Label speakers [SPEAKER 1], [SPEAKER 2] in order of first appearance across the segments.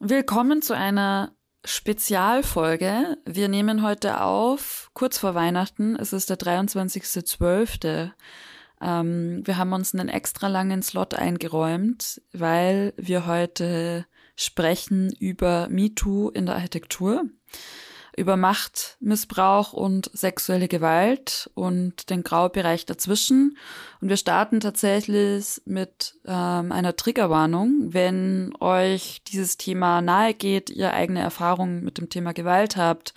[SPEAKER 1] Willkommen zu einer Spezialfolge. Wir nehmen heute auf, kurz vor Weihnachten. Es ist der 23.12. Ähm, wir haben uns einen extra langen Slot eingeräumt, weil wir heute sprechen über MeToo in der Architektur über Machtmissbrauch und sexuelle Gewalt und den Graubereich dazwischen. Und wir starten tatsächlich mit ähm, einer Triggerwarnung. Wenn euch dieses Thema nahe geht, ihr eigene Erfahrungen mit dem Thema Gewalt habt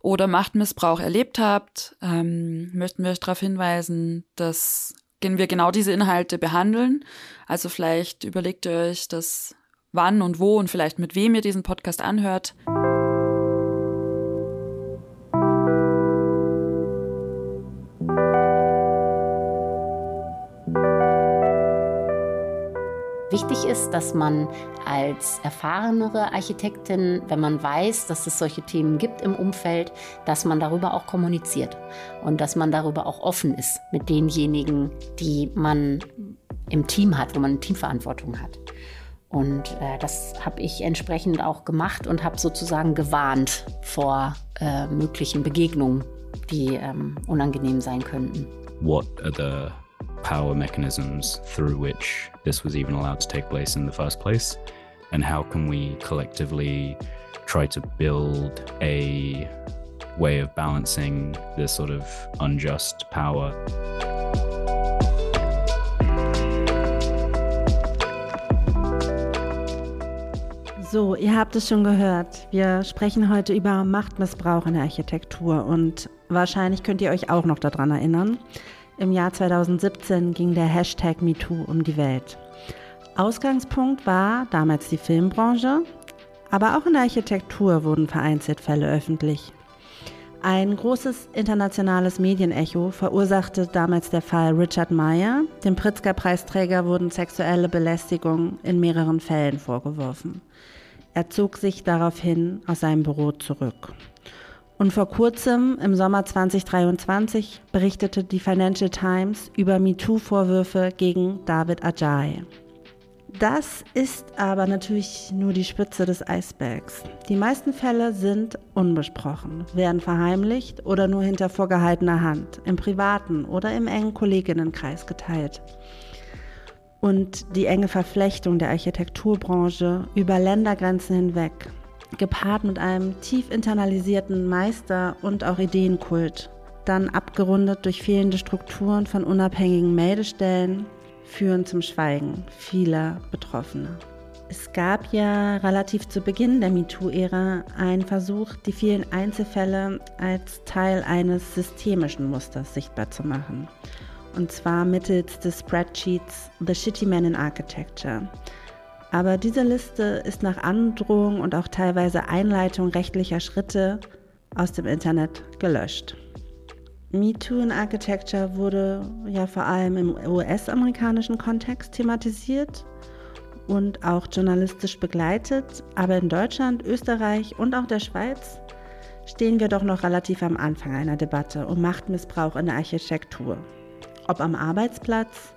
[SPEAKER 1] oder Machtmissbrauch erlebt habt, ähm, möchten wir euch darauf hinweisen, dass wir genau diese Inhalte behandeln. Also vielleicht überlegt ihr euch das wann und wo und vielleicht mit wem ihr diesen Podcast anhört.
[SPEAKER 2] Wichtig ist, dass man als erfahrenere Architektin, wenn man weiß, dass es solche Themen gibt im Umfeld, dass man darüber auch kommuniziert und dass man darüber auch offen ist mit denjenigen, die man im Team hat, wo man eine Teamverantwortung hat. Und äh, das habe ich entsprechend auch gemacht und habe sozusagen gewarnt vor äh, möglichen Begegnungen, die ähm, unangenehm sein könnten.
[SPEAKER 3] What are the power mechanisms through which this was even allowed to take place in the first place? And how can we collectively try to build a way of balancing this sort of unjust power?
[SPEAKER 4] So, ihr habt es schon gehört. Wir sprechen heute über Machtmissbrauch in der Architektur und wahrscheinlich könnt ihr euch auch noch daran erinnern. Im Jahr 2017 ging der Hashtag MeToo um die Welt. Ausgangspunkt war damals die Filmbranche, aber auch in der Architektur wurden vereinzelt Fälle öffentlich. Ein großes internationales Medienecho verursachte damals der Fall Richard Meyer. Dem Pritzker-Preisträger wurden sexuelle Belästigungen in mehreren Fällen vorgeworfen. Er zog sich daraufhin aus seinem Büro zurück. Und vor kurzem, im Sommer 2023, berichtete die Financial Times über MeToo-Vorwürfe gegen David Ajay. Das ist aber natürlich nur die Spitze des Eisbergs. Die meisten Fälle sind unbesprochen, werden verheimlicht oder nur hinter vorgehaltener Hand, im privaten oder im engen Kolleginnenkreis geteilt. Und die enge Verflechtung der Architekturbranche über Ländergrenzen hinweg gepaart mit einem tief internalisierten Meister- und auch Ideenkult, dann abgerundet durch fehlende Strukturen von unabhängigen Meldestellen, führen zum Schweigen vieler Betroffener. Es gab ja relativ zu Beginn der MeToo-Ära einen Versuch, die vielen Einzelfälle als Teil eines systemischen Musters sichtbar zu machen. Und zwar mittels des Spreadsheets The Shitty Man in Architecture, aber diese Liste ist nach Androhung und auch teilweise Einleitung rechtlicher Schritte aus dem Internet gelöscht. MeToo in Architecture wurde ja vor allem im US-amerikanischen Kontext thematisiert und auch journalistisch begleitet, aber in Deutschland, Österreich und auch der Schweiz stehen wir doch noch relativ am Anfang einer Debatte um Machtmissbrauch in der Architektur. Ob am Arbeitsplatz,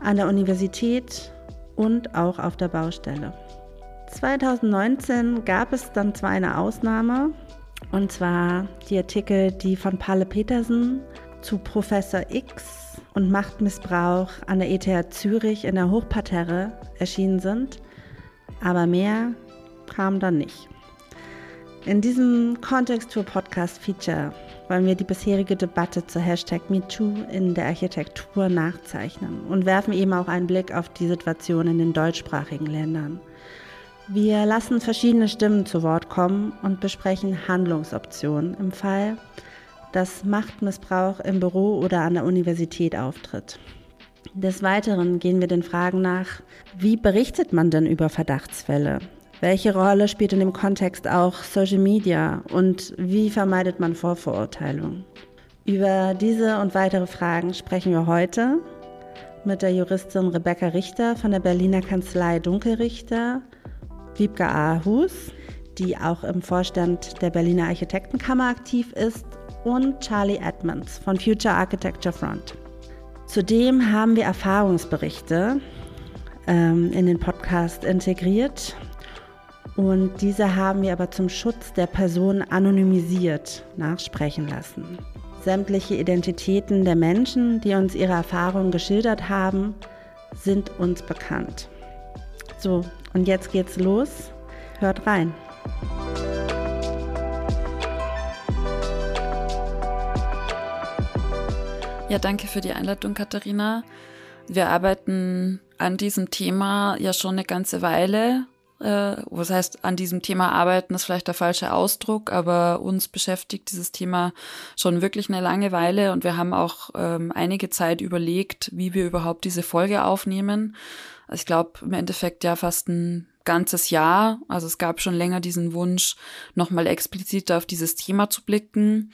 [SPEAKER 4] an der Universität und auch auf der Baustelle. 2019 gab es dann zwar eine Ausnahme, und zwar die Artikel, die von Palle Petersen zu Professor X und Machtmissbrauch an der ETH Zürich in der Hochparterre erschienen sind, aber mehr kam dann nicht. In diesem Kontext für Podcast Feature wollen wir die bisherige Debatte zur Hashtag MeToo in der Architektur nachzeichnen und werfen eben auch einen Blick auf die Situation in den deutschsprachigen Ländern. Wir lassen verschiedene Stimmen zu Wort kommen und besprechen Handlungsoptionen im Fall, dass Machtmissbrauch im Büro oder an der Universität auftritt. Des Weiteren gehen wir den Fragen nach, wie berichtet man denn über Verdachtsfälle? Welche Rolle spielt in dem Kontext auch Social Media und wie vermeidet man Vorverurteilung? Über diese und weitere Fragen sprechen wir heute mit der Juristin Rebecca Richter von der Berliner Kanzlei Dunkelrichter, Wiebke Ahus, die auch im Vorstand der Berliner Architektenkammer aktiv ist, und Charlie Edmonds von Future Architecture Front. Zudem haben wir Erfahrungsberichte ähm, in den Podcast integriert Und diese haben wir aber zum Schutz der Person anonymisiert nachsprechen lassen. Sämtliche Identitäten der Menschen, die uns ihre Erfahrungen geschildert haben, sind uns bekannt. So, und jetzt geht's los. Hört rein.
[SPEAKER 1] Ja, danke für die Einleitung, Katharina. Wir arbeiten an diesem Thema ja schon eine ganze Weile. Äh, was heißt, an diesem Thema arbeiten ist vielleicht der falsche Ausdruck, aber uns beschäftigt dieses Thema schon wirklich eine lange Weile und wir haben auch ähm, einige Zeit überlegt, wie wir überhaupt diese Folge aufnehmen. Also ich glaube, im Endeffekt ja fast ein ganzes Jahr. Also es gab schon länger diesen Wunsch, nochmal explizit auf dieses Thema zu blicken.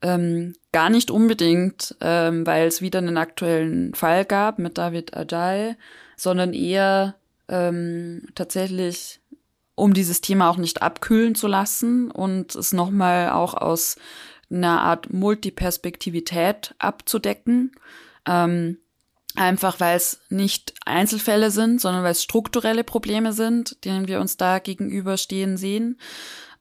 [SPEAKER 1] Ähm, gar nicht unbedingt, ähm, weil es wieder einen aktuellen Fall gab mit David Ajay, sondern eher ähm, tatsächlich, um dieses Thema auch nicht abkühlen zu lassen und es nochmal auch aus einer Art Multiperspektivität abzudecken. Ähm, einfach weil es nicht Einzelfälle sind, sondern weil es strukturelle Probleme sind, denen wir uns da gegenüberstehen sehen.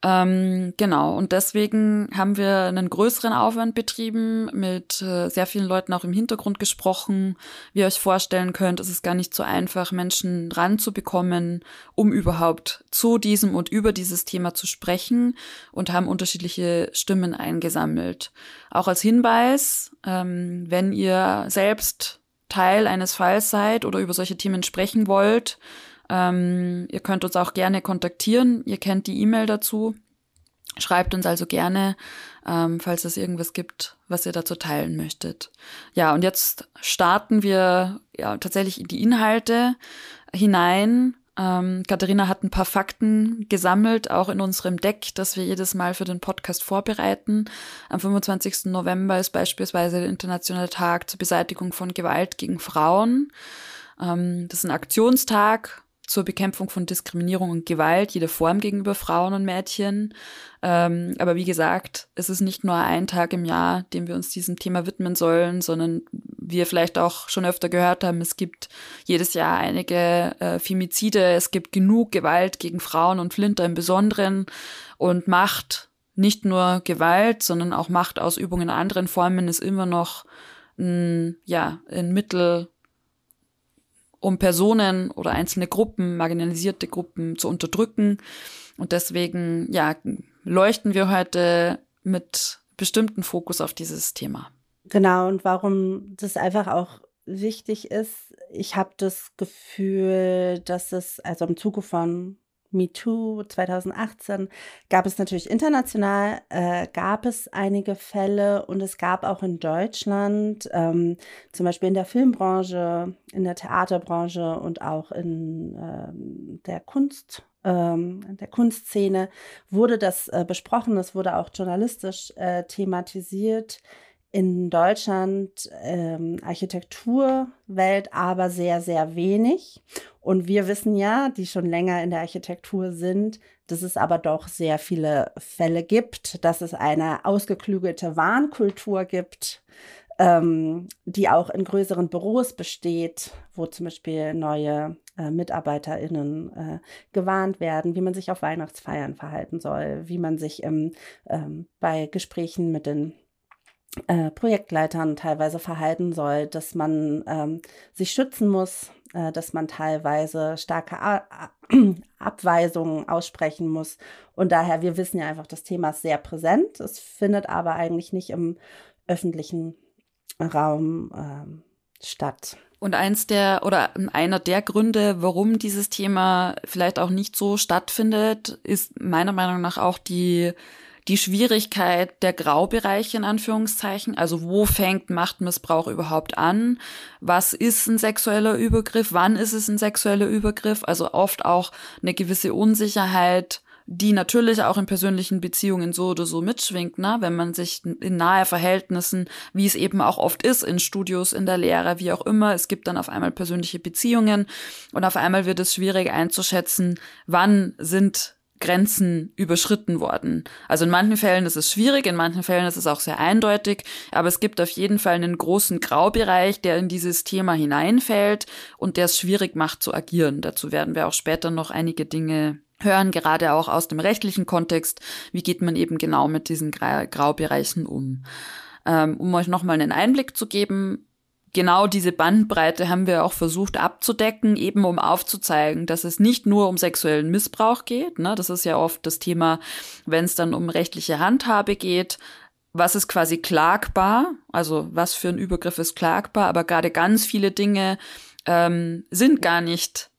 [SPEAKER 1] Ähm, genau, und deswegen haben wir einen größeren Aufwand betrieben, mit äh, sehr vielen Leuten auch im Hintergrund gesprochen. Wie ihr euch vorstellen könnt, ist es gar nicht so einfach, Menschen ranzubekommen, um überhaupt zu diesem und über dieses Thema zu sprechen und haben unterschiedliche Stimmen eingesammelt. Auch als Hinweis, ähm, wenn ihr selbst Teil eines Falls seid oder über solche Themen sprechen wollt, ähm, ihr könnt uns auch gerne kontaktieren. Ihr kennt die E-Mail dazu. Schreibt uns also gerne, ähm, falls es irgendwas gibt, was ihr dazu teilen möchtet. Ja, und jetzt starten wir ja tatsächlich in die Inhalte hinein. Ähm, Katharina hat ein paar Fakten gesammelt, auch in unserem Deck, das wir jedes Mal für den Podcast vorbereiten. Am 25. November ist beispielsweise der internationale Tag zur Beseitigung von Gewalt gegen Frauen. Ähm, das ist ein Aktionstag, zur Bekämpfung von Diskriminierung und Gewalt, jeder Form gegenüber Frauen und Mädchen. Ähm, aber wie gesagt, es ist nicht nur ein Tag im Jahr, dem wir uns diesem Thema widmen sollen, sondern wie wir vielleicht auch schon öfter gehört haben, es gibt jedes Jahr einige äh, Femizide, es gibt genug Gewalt gegen Frauen und Flinter im Besonderen und Macht, nicht nur Gewalt, sondern auch Machtausübung in anderen Formen ist immer noch ein, ja, ein Mittel, um Personen oder einzelne Gruppen, marginalisierte Gruppen zu unterdrücken. Und deswegen, ja, leuchten wir heute mit bestimmten Fokus auf dieses Thema.
[SPEAKER 4] Genau, und warum das einfach auch wichtig ist, ich habe das Gefühl, dass es also im Zuge von MeToo 2018 gab es natürlich international, äh, gab es einige Fälle und es gab auch in Deutschland, ähm, zum Beispiel in der Filmbranche, in der Theaterbranche und auch in ähm, der Kunst. Ähm, der Kunstszene wurde das äh, besprochen, es wurde auch journalistisch äh, thematisiert in Deutschland ähm, Architekturwelt aber sehr, sehr wenig. Und wir wissen ja, die schon länger in der Architektur sind, dass es aber doch sehr viele Fälle gibt, dass es eine ausgeklügelte Warnkultur gibt, ähm, die auch in größeren Büros besteht, wo zum Beispiel neue äh, MitarbeiterInnen äh, gewarnt werden, wie man sich auf Weihnachtsfeiern verhalten soll, wie man sich ähm, ähm, bei Gesprächen mit den äh, Projektleitern teilweise verhalten soll, dass man ähm, sich schützen muss, äh, dass man teilweise starke A Abweisungen aussprechen muss. Und daher, wir wissen ja einfach, das Thema ist sehr präsent. Es findet aber eigentlich nicht im öffentlichen Raum ähm, statt.
[SPEAKER 1] Und eins der oder einer der Gründe, warum dieses Thema vielleicht auch nicht so stattfindet, ist meiner Meinung nach auch die die Schwierigkeit der Graubereiche in Anführungszeichen, also wo fängt Machtmissbrauch überhaupt an? Was ist ein sexueller Übergriff? Wann ist es ein sexueller Übergriff? Also oft auch eine gewisse Unsicherheit, die natürlich auch in persönlichen Beziehungen so oder so mitschwingt, ne? wenn man sich in nahe Verhältnissen, wie es eben auch oft ist, in Studios, in der Lehre, wie auch immer, es gibt dann auf einmal persönliche Beziehungen und auf einmal wird es schwierig einzuschätzen, wann sind Grenzen überschritten worden. Also in manchen Fällen ist es schwierig, in manchen Fällen ist es auch sehr eindeutig, aber es gibt auf jeden Fall einen großen Graubereich, der in dieses Thema hineinfällt und der es schwierig macht zu agieren. Dazu werden wir auch später noch einige Dinge hören, gerade auch aus dem rechtlichen Kontext, wie geht man eben genau mit diesen Graubereichen um. Ähm, um euch nochmal einen Einblick zu geben, genau diese Bandbreite haben wir auch versucht abzudecken, eben um aufzuzeigen, dass es nicht nur um sexuellen Missbrauch geht. Ne? Das ist ja oft das Thema, wenn es dann um rechtliche Handhabe geht. Was ist quasi klagbar? Also was für ein Übergriff ist klagbar? Aber gerade ganz viele Dinge ähm, sind gar nicht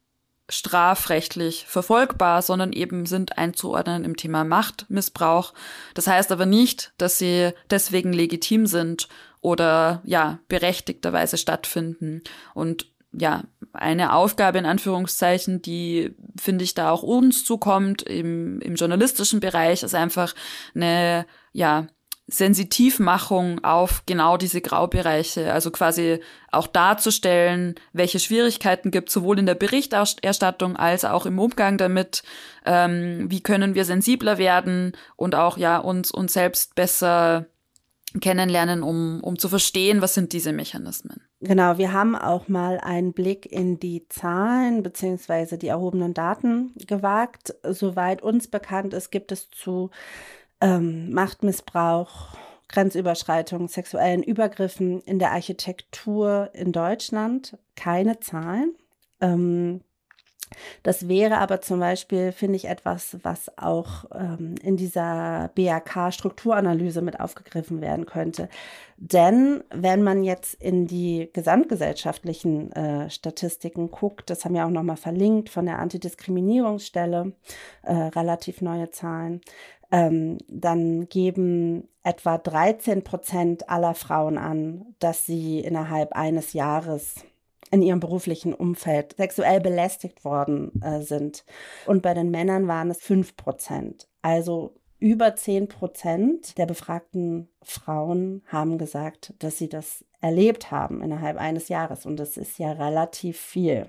[SPEAKER 1] strafrechtlich verfolgbar, sondern eben sind einzuordnen im Thema Machtmissbrauch. Das heißt aber nicht, dass sie deswegen legitim sind oder ja, berechtigterweise stattfinden. Und ja, eine Aufgabe in Anführungszeichen, die finde ich da auch uns zukommt im, im journalistischen Bereich, ist einfach eine, ja, Sensitivmachung auf genau diese Graubereiche, also quasi auch darzustellen, welche Schwierigkeiten gibt, sowohl in der Berichterstattung als auch im Umgang damit, ähm, wie können wir sensibler werden und auch ja uns uns selbst besser kennenlernen, um, um zu verstehen, was sind diese Mechanismen.
[SPEAKER 4] Genau, wir haben auch mal einen Blick in die Zahlen beziehungsweise die erhobenen Daten gewagt. Soweit uns bekannt ist, gibt es zu ähm, Machtmissbrauch, Grenzüberschreitung, sexuellen Übergriffen in der Architektur in Deutschland keine Zahlen. Ähm, das wäre aber zum Beispiel, finde ich, etwas, was auch ähm, in dieser BAK-Strukturanalyse mit aufgegriffen werden könnte. Denn wenn man jetzt in die gesamtgesellschaftlichen äh, Statistiken guckt, das haben wir auch nochmal verlinkt von der Antidiskriminierungsstelle, äh, relativ neue Zahlen, ähm, dann geben etwa 13 Prozent aller Frauen an, dass sie innerhalb eines Jahres in ihrem beruflichen Umfeld sexuell belästigt worden äh, sind. Und bei den Männern waren es 5 Prozent. Also über 10 Prozent der befragten Frauen haben gesagt, dass sie das erlebt haben innerhalb eines Jahres. Und das ist ja relativ viel.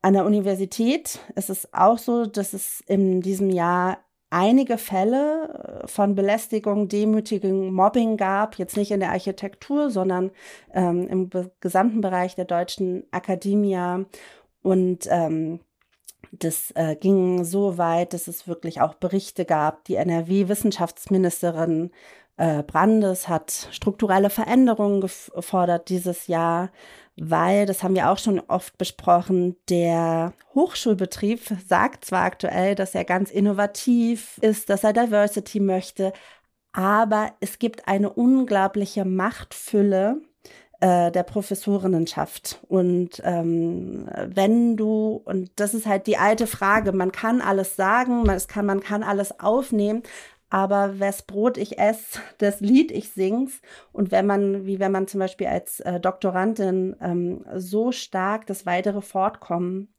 [SPEAKER 4] An der Universität ist es auch so, dass es in diesem Jahr einige Fälle äh, von Belästigung, Demütigung, Mobbing gab, jetzt nicht in der Architektur, sondern ähm, im gesamten Bereich der deutschen Akademie. Und ähm, das äh, ging so weit, dass es wirklich auch Berichte gab. Die NRW-Wissenschaftsministerin äh, Brandes hat strukturelle Veränderungen gefordert dieses Jahr weil, das haben wir auch schon oft besprochen, der Hochschulbetrieb sagt zwar aktuell, dass er ganz innovativ ist, dass er Diversity möchte, aber es gibt eine unglaubliche Machtfülle äh, der Professorinnenschaft. Und ähm, wenn du, und das ist halt die alte Frage, man kann alles sagen, man kann, man kann alles aufnehmen, aber wes Brot ich esse, das Lied ich sing's. Und wenn man, wie wenn man zum Beispiel als äh, Doktorandin ähm, so stark das weitere Fortkommen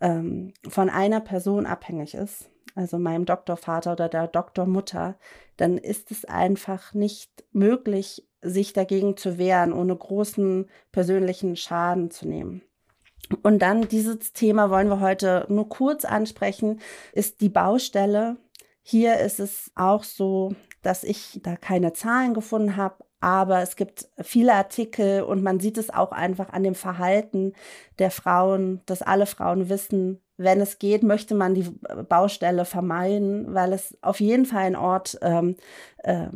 [SPEAKER 4] ähm, von einer Person abhängig ist, also meinem Doktorvater oder der Doktormutter, dann ist es einfach nicht möglich, sich dagegen zu wehren, ohne großen persönlichen Schaden zu nehmen. Und dann dieses Thema wollen wir heute nur kurz ansprechen, ist die Baustelle hier ist es auch so, dass ich da keine Zahlen gefunden habe, aber es gibt viele Artikel und man sieht es auch einfach an dem Verhalten der Frauen, dass alle Frauen wissen, wenn es geht, möchte man die Baustelle vermeiden, weil es auf jeden Fall ein Ort ähm, äh,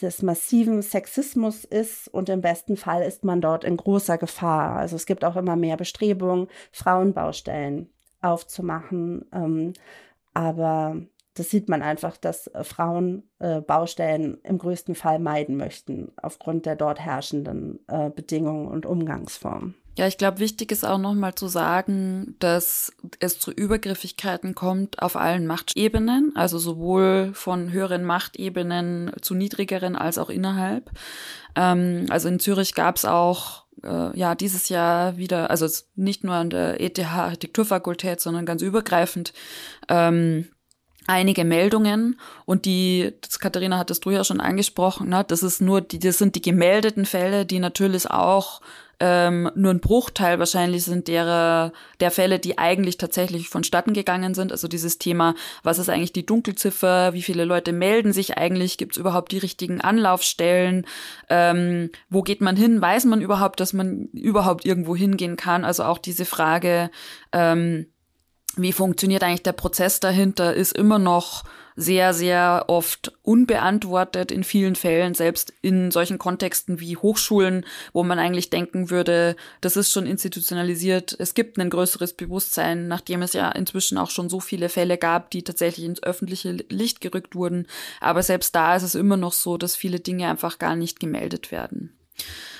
[SPEAKER 4] des massiven Sexismus ist und im besten Fall ist man dort in großer Gefahr. Also es gibt auch immer mehr Bestrebungen, Frauenbaustellen aufzumachen. Ähm, aber das sieht man einfach, dass äh, Frauen äh, Baustellen im größten Fall meiden möchten, aufgrund der dort herrschenden äh, Bedingungen und Umgangsformen.
[SPEAKER 1] Ja, ich glaube, wichtig ist auch nochmal zu sagen, dass es zu Übergriffigkeiten kommt auf allen Machtebenen, also sowohl von höheren Machtebenen zu niedrigeren als auch innerhalb. Ähm, also in Zürich gab es auch äh, ja dieses Jahr wieder, also nicht nur an der ETH Architekturfakultät, sondern ganz übergreifend ähm, einige Meldungen und die, das Katharina hattest du ja schon angesprochen, ne, das ist nur die, das sind die gemeldeten Fälle, die natürlich auch ähm, nur ein Bruchteil wahrscheinlich sind derer, der Fälle, die eigentlich tatsächlich vonstatten gegangen sind. Also dieses Thema, was ist eigentlich die Dunkelziffer, wie viele Leute melden sich eigentlich, gibt es überhaupt die richtigen Anlaufstellen, ähm, wo geht man hin, weiß man überhaupt, dass man überhaupt irgendwo hingehen kann. Also auch diese Frage, ähm, wie funktioniert eigentlich der Prozess dahinter, ist immer noch sehr, sehr oft unbeantwortet in vielen Fällen, selbst in solchen Kontexten wie Hochschulen, wo man eigentlich denken würde, das ist schon institutionalisiert. Es gibt ein größeres Bewusstsein, nachdem es ja inzwischen auch schon so viele Fälle gab, die tatsächlich ins öffentliche Licht gerückt wurden. Aber selbst da ist es immer noch so, dass viele Dinge einfach gar nicht gemeldet werden.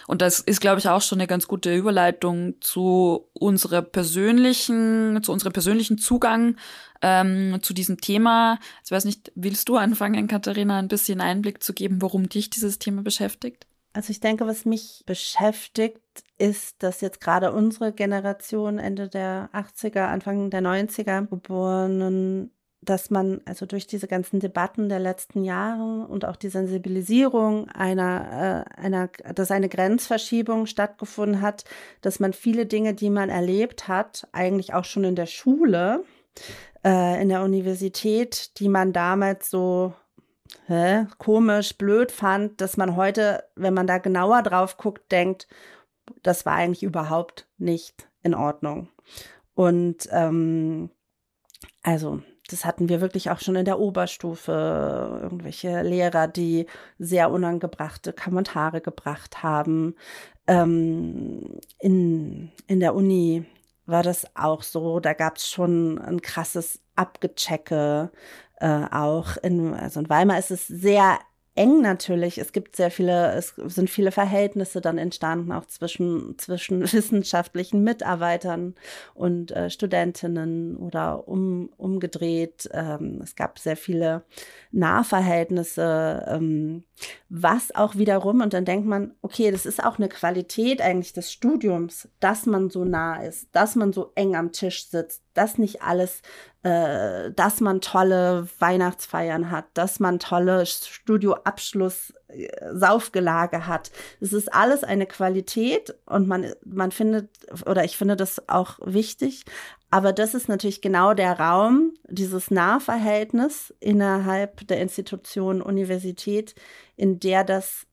[SPEAKER 1] Und das ist, glaube ich, auch schon eine ganz gute Überleitung zu unserer persönlichen, zu unserem persönlichen Zugang ähm, zu diesem Thema. Ich weiß nicht, willst du anfangen, Katharina, ein bisschen Einblick zu geben, warum dich dieses Thema beschäftigt?
[SPEAKER 4] Also ich denke, was mich beschäftigt, ist, dass jetzt gerade unsere Generation Ende der 80er, Anfang der 90er geborenen dass man also durch diese ganzen Debatten der letzten Jahre und auch die Sensibilisierung einer, äh, einer, dass eine Grenzverschiebung stattgefunden hat, dass man viele Dinge, die man erlebt hat, eigentlich auch schon in der Schule, äh, in der Universität, die man damals so hä, komisch, blöd fand, dass man heute, wenn man da genauer drauf guckt, denkt, das war eigentlich überhaupt nicht in Ordnung. Und ähm, also das hatten wir wirklich auch schon in der Oberstufe, irgendwelche Lehrer, die sehr unangebrachte Kommentare gebracht haben. Ähm, in, in der Uni war das auch so, da gab es schon ein krasses Abgechecke. Äh, auch in, also in Weimar ist es sehr eng natürlich. Es gibt sehr viele, es sind viele Verhältnisse dann entstanden, auch zwischen, zwischen wissenschaftlichen Mitarbeitern und äh, Studentinnen oder um, umgedreht. Ähm, es gab sehr viele Nahverhältnisse, ähm, was auch wiederum, und dann denkt man, okay, das ist auch eine Qualität eigentlich des Studiums, dass man so nah ist, dass man so eng am Tisch sitzt, dass nicht alles, äh, dass man tolle Weihnachtsfeiern hat, dass man tolle Studioabschluss äh, hat. Es ist alles eine Qualität und man, man findet, oder ich finde das auch wichtig. Aber das ist natürlich genau der Raum, dieses Nahverhältnis innerhalb der Institution Universität, in der das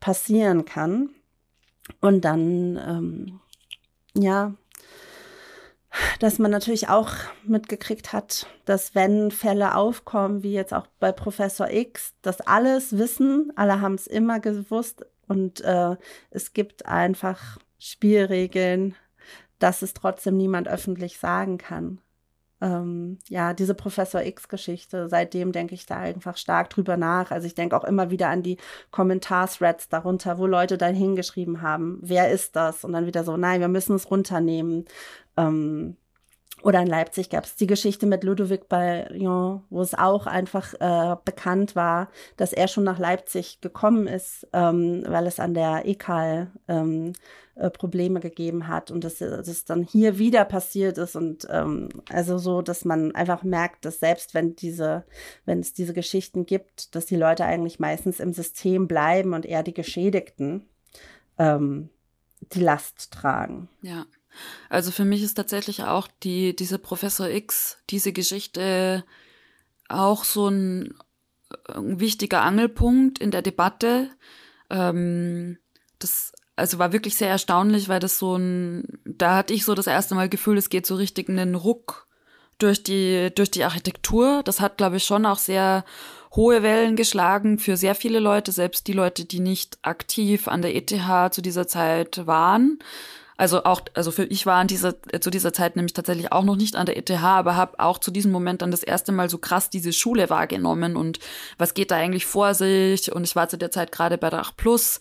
[SPEAKER 4] passieren kann. Und dann, ähm, ja, dass man natürlich auch mitgekriegt hat, dass wenn Fälle aufkommen, wie jetzt auch bei Professor X, das alles wissen, alle haben es immer gewusst und äh, es gibt einfach Spielregeln, dass es trotzdem niemand öffentlich sagen kann. Ähm, ja, diese Professor X-Geschichte, seitdem denke ich da einfach stark drüber nach. Also ich denke auch immer wieder an die Kommentarthreads darunter, wo Leute dann hingeschrieben haben, wer ist das? Und dann wieder so, nein, wir müssen es runternehmen. Ähm, oder in Leipzig gab es die Geschichte mit Ludovic Bayon, wo es auch einfach äh, bekannt war, dass er schon nach Leipzig gekommen ist, ähm, weil es an der EKAL ähm, äh, Probleme gegeben hat und dass das dann hier wieder passiert ist und ähm, also so, dass man einfach merkt, dass selbst wenn diese, wenn es diese Geschichten gibt, dass die Leute eigentlich meistens im System bleiben und eher die Geschädigten ähm, die Last tragen.
[SPEAKER 1] Ja. Also für mich ist tatsächlich auch die, diese Professor X, diese Geschichte auch so ein, ein wichtiger Angelpunkt in der Debatte. Ähm, das also war wirklich sehr erstaunlich, weil das so ein, da hatte ich so das erste Mal Gefühl, es geht so richtig einen Ruck durch die, durch die Architektur. Das hat, glaube ich, schon auch sehr hohe Wellen geschlagen für sehr viele Leute, selbst die Leute, die nicht aktiv an der ETH zu dieser Zeit waren. Also auch, also für ich war an dieser, zu dieser Zeit nämlich tatsächlich auch noch nicht an der ETH, aber habe auch zu diesem Moment dann das erste Mal so krass diese Schule wahrgenommen und was geht da eigentlich vor sich. Und ich war zu der Zeit gerade bei 8 Plus.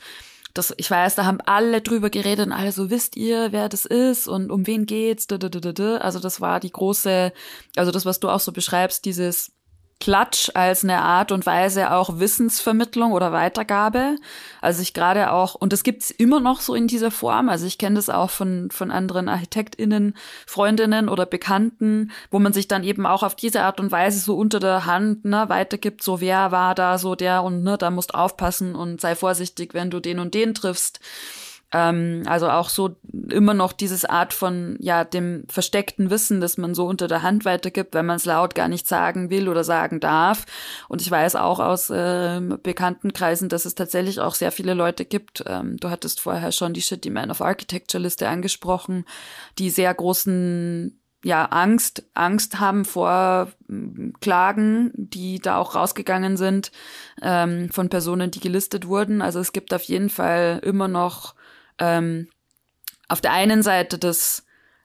[SPEAKER 1] Das, ich weiß, da haben alle drüber geredet und alle so, wisst ihr, wer das ist und um wen geht's? Also das war die große, also das, was du auch so beschreibst, dieses Klatsch als eine Art und Weise auch Wissensvermittlung oder Weitergabe. Also ich gerade auch, und das gibt's immer noch so in dieser Form, also ich kenne das auch von, von anderen ArchitektInnen, Freundinnen oder Bekannten, wo man sich dann eben auch auf diese Art und Weise so unter der Hand ne, weitergibt, so wer war da so der und ne, da musst aufpassen und sei vorsichtig, wenn du den und den triffst. Ähm, also auch so immer noch dieses Art von, ja, dem versteckten Wissen, das man so unter der Hand weitergibt, wenn man es laut gar nicht sagen will oder sagen darf. Und ich weiß auch aus äh, bekannten Kreisen, dass es tatsächlich auch sehr viele Leute gibt. Ähm, du hattest vorher schon die Shitty Man of Architecture Liste angesprochen, die sehr großen ja, Angst, Angst haben vor hm, Klagen, die da auch rausgegangen sind ähm, von Personen, die gelistet wurden. Also es gibt auf jeden Fall immer noch ähm, auf der einen Seite das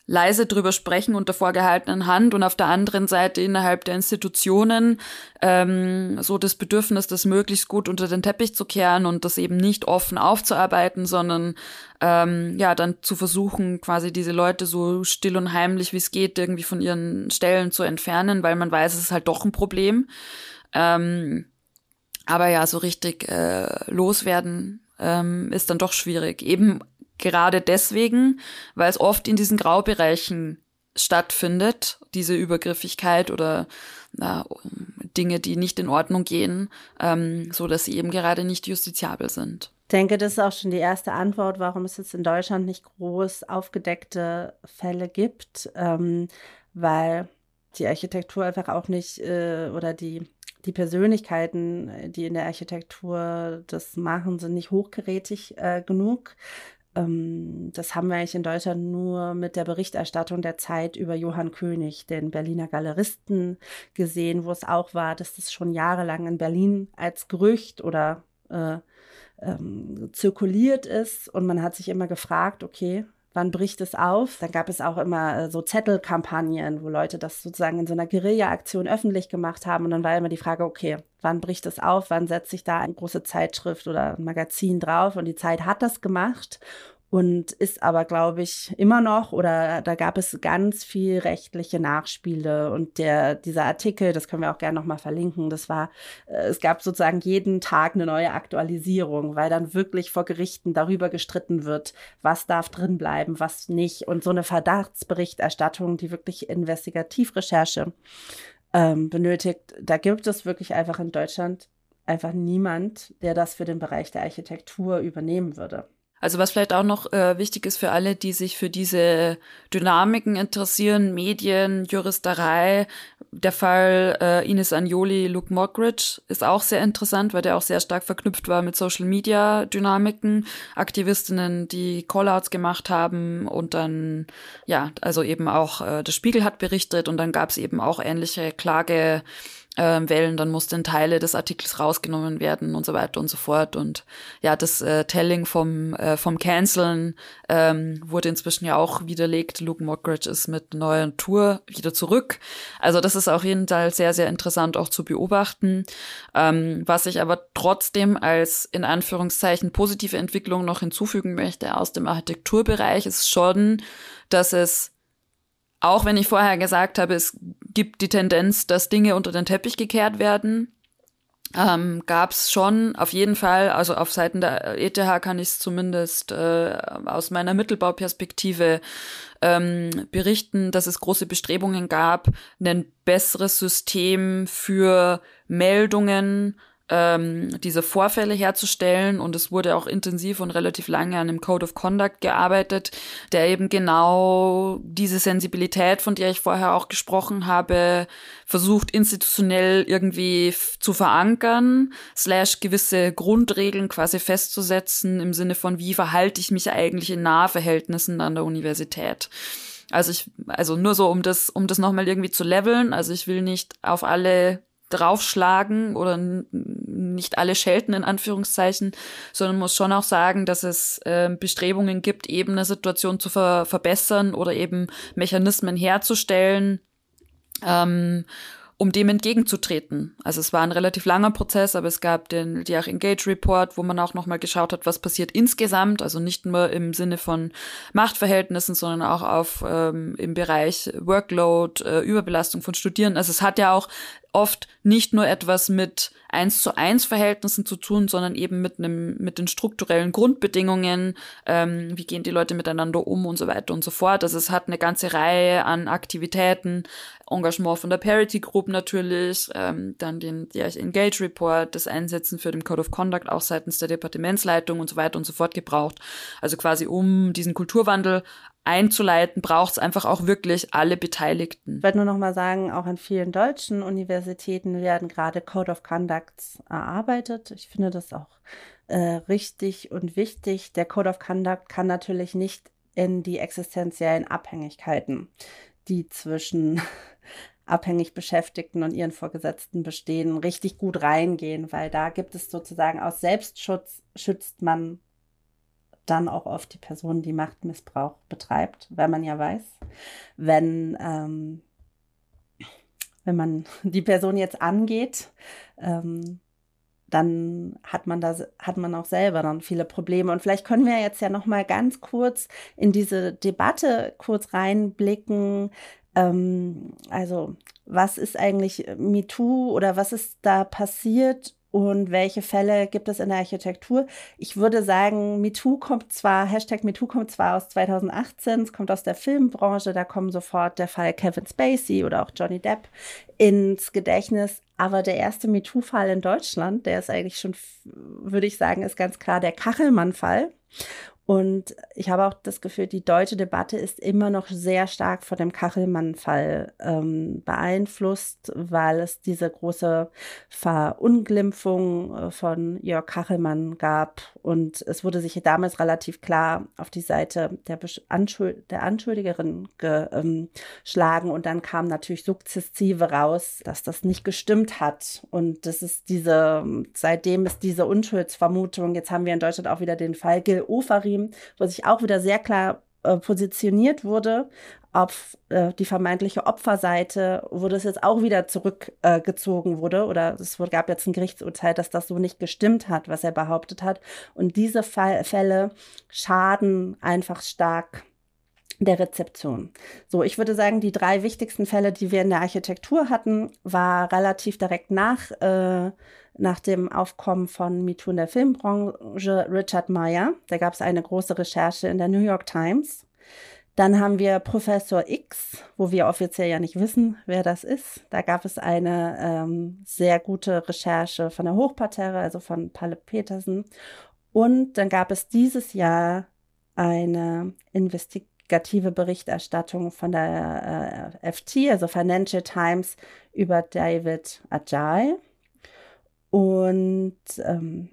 [SPEAKER 1] leise drüber sprechen unter vorgehaltenen Hand und auf der anderen Seite innerhalb der Institutionen ähm, so das Bedürfnis, das möglichst gut unter den Teppich zu kehren und das eben nicht offen aufzuarbeiten, sondern ähm, ja dann zu versuchen, quasi diese Leute so still und heimlich wie es geht irgendwie von ihren Stellen zu entfernen, weil man weiß, es ist halt doch ein Problem. Ähm, aber ja, so richtig äh, loswerden ähm, ist dann doch schwierig. Eben Gerade deswegen, weil es oft in diesen Graubereichen stattfindet, diese Übergriffigkeit oder na, Dinge, die nicht in Ordnung gehen, ähm, so dass sie eben gerade nicht justiziabel sind.
[SPEAKER 4] Ich denke, das ist auch schon die erste Antwort, warum es jetzt in Deutschland nicht groß aufgedeckte Fälle gibt, ähm, weil die Architektur einfach auch nicht äh, oder die die Persönlichkeiten, die in der Architektur das machen, sind nicht hochgerätig äh, genug. Ähm, das haben wir eigentlich in Deutschland nur mit der Berichterstattung der Zeit über Johann König, den Berliner Galeristen, gesehen, wo es auch war, dass das schon jahrelang in Berlin als Gerücht oder äh, ähm, zirkuliert ist. Und man hat sich immer gefragt, okay, wann bricht es auf? Dann gab es auch immer äh, so Zettelkampagnen, wo Leute das sozusagen in so einer Guerilla-Aktion öffentlich gemacht haben. Und dann war immer die Frage, okay, wann bricht es auf? Wann setzt sich da eine große Zeitschrift oder ein Magazin drauf? Und die Zeit hat das gemacht und ist aber, glaube ich, immer noch oder da gab es ganz viel rechtliche Nachspiele und der dieser Artikel, das können wir auch gerne noch mal verlinken, das war äh, es gab sozusagen jeden Tag eine neue Aktualisierung, weil dann wirklich vor Gerichten darüber gestritten wird, was darf drin bleiben, was nicht und so eine Verdachtsberichterstattung, die wirklich Investigativrecherche ähm, benötigt, da gibt es wirklich einfach in Deutschland einfach niemand, der das für den Bereich der Architektur übernehmen würde.
[SPEAKER 1] Also was vielleicht auch noch äh, wichtig ist für alle, die sich für diese Dynamiken interessieren, Medien, Juristerei, der Fall äh, Ines Agnoli, Luke Mockridge ist auch sehr interessant, weil der auch sehr stark verknüpft war mit Social Media Dynamiken, Aktivistinnen, die Callouts gemacht haben und dann, ja, also eben auch äh, der Spiegel hat berichtet und dann gab es eben auch ähnliche Klage äh, Wellen, dann mussten Teile des Artikels rausgenommen werden und so weiter und so fort. Und ja, das äh, Telling vom, äh, vom Canceln ähm, wurde inzwischen ja auch widerlegt. Luke Mockridge ist mit neuer Tour wieder zurück. Also das ist auf jeden Fall sehr, sehr interessant auch zu beobachten. Ähm, was ich aber trotzdem als in Anführungszeichen positive Entwicklung noch hinzufügen möchte aus dem Architekturbereich ist schon, dass es auch wenn ich vorher gesagt habe, es gibt die Tendenz, dass Dinge unter den Teppich gekehrt werden, ähm, gab es schon auf jeden Fall, also auf Seiten der ETH kann ich es zumindest äh, aus meiner Mittelbauperspektive ähm, berichten, dass es große Bestrebungen gab, ein besseres System für Meldungen ähm, diese Vorfälle herzustellen. Und es wurde auch intensiv und relativ lange an dem Code of Conduct gearbeitet, der eben genau diese Sensibilität, von der ich vorher auch gesprochen habe, versucht institutionell irgendwie zu verankern, slash gewisse Grundregeln quasi festzusetzen im Sinne von, wie verhalte ich mich eigentlich in Nahverhältnissen an der Universität. Also ich, also nur so, um das, um das nochmal irgendwie zu leveln. Also ich will nicht auf alle draufschlagen oder nicht alle schelten in Anführungszeichen, sondern muss schon auch sagen, dass es äh, Bestrebungen gibt, eben eine Situation zu ver verbessern oder eben Mechanismen herzustellen, ähm, um dem entgegenzutreten. Also es war ein relativ langer Prozess, aber es gab den Diach Engage Report, wo man auch nochmal geschaut hat, was passiert insgesamt, also nicht nur im Sinne von Machtverhältnissen, sondern auch auf ähm, im Bereich Workload, äh, Überbelastung von Studierenden. Also es hat ja auch oft nicht nur etwas mit eins zu eins Verhältnissen zu tun, sondern eben mit einem mit den strukturellen Grundbedingungen, ähm, wie gehen die Leute miteinander um und so weiter und so fort. Also es hat eine ganze Reihe an Aktivitäten, Engagement von der Parity Group natürlich, ähm, dann den ja, Engage Report, das Einsetzen für den Code of Conduct auch seitens der Departementsleitung und so weiter und so fort gebraucht. Also quasi um diesen Kulturwandel einzuleiten, braucht es einfach auch wirklich alle Beteiligten.
[SPEAKER 4] Ich wollte nur noch mal sagen, auch an vielen deutschen Universitäten werden gerade Code of Conducts erarbeitet. Ich finde das auch äh, richtig und wichtig. Der Code of Conduct kann natürlich nicht in die existenziellen Abhängigkeiten die zwischen abhängig Beschäftigten und ihren Vorgesetzten bestehen, richtig gut reingehen, weil da gibt es sozusagen aus Selbstschutz schützt man dann auch oft die Person, die Machtmissbrauch betreibt, weil man ja weiß, wenn, ähm, wenn man die Person jetzt angeht, ähm, dann hat man da hat man auch selber dann viele Probleme und vielleicht können wir jetzt ja noch mal ganz kurz in diese Debatte kurz reinblicken. Ähm, also was ist eigentlich MeToo oder was ist da passiert und welche Fälle gibt es in der Architektur? Ich würde sagen, MeToo kommt zwar, Hashtag MeToo kommt zwar aus 2018, es kommt aus der Filmbranche, da kommen sofort der Fall Kevin Spacey oder auch Johnny Depp ins Gedächtnis. Aber der erste MeToo-Fall in Deutschland, der ist eigentlich schon, würde ich sagen, ist ganz klar der Kachelmann-Fall. Und ich habe auch das Gefühl, die deutsche Debatte ist immer noch sehr stark von dem Kachelmann-Fall ähm, beeinflusst, weil es diese große Verunglimpfung äh, von Jörg Kachelmann gab. Und es wurde sich damals relativ klar auf die Seite der, Anschuld der Anschuldigerin geschlagen. Ähm, und dann kam natürlich sukzessive raus, dass das nicht gestimmt hat. Und das ist diese, seitdem ist diese Unschuldsvermutung. Jetzt haben wir in Deutschland auch wieder den Fall Gil Ofarim Stream, wo sich auch wieder sehr klar äh, positioniert wurde auf äh, die vermeintliche Opferseite, wo das jetzt auch wieder zurückgezogen äh, wurde oder es gab jetzt ein Gerichtsurteil, dass das so nicht gestimmt hat, was er behauptet hat. Und diese Fall Fälle schaden einfach stark der Rezeption. So, ich würde sagen, die drei wichtigsten Fälle, die wir in der Architektur hatten, war relativ direkt nach äh, nach dem Aufkommen von MeToo in der Filmbranche Richard Meyer. Da gab es eine große Recherche in der New York Times. Dann haben wir Professor X, wo wir offiziell ja nicht wissen, wer das ist. Da gab es eine ähm, sehr gute Recherche von der Hochparterre, also von Palle Petersen. Und dann gab es dieses Jahr eine investigative Berichterstattung von der äh, FT, also Financial Times, über David Ajay. Und ähm,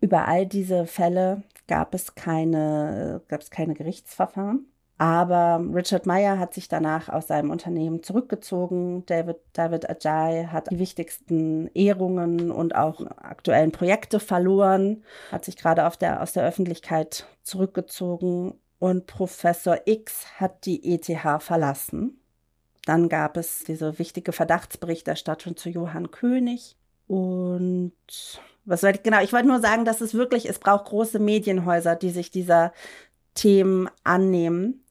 [SPEAKER 4] über all diese Fälle gab es keine, gab es keine Gerichtsverfahren. Aber Richard Meyer hat sich danach aus seinem Unternehmen zurückgezogen. David, David Ajay hat die wichtigsten Ehrungen und auch aktuellen Projekte verloren, hat sich gerade der, aus der Öffentlichkeit zurückgezogen und Professor X hat die ETH verlassen. Dann gab es diese wichtige Verdachtsberichterstattung zu Johann König. Und was soll ich, genau, ich wollte nur sagen, dass es wirklich, es braucht große Medienhäuser, die sich dieser Themen annehmen,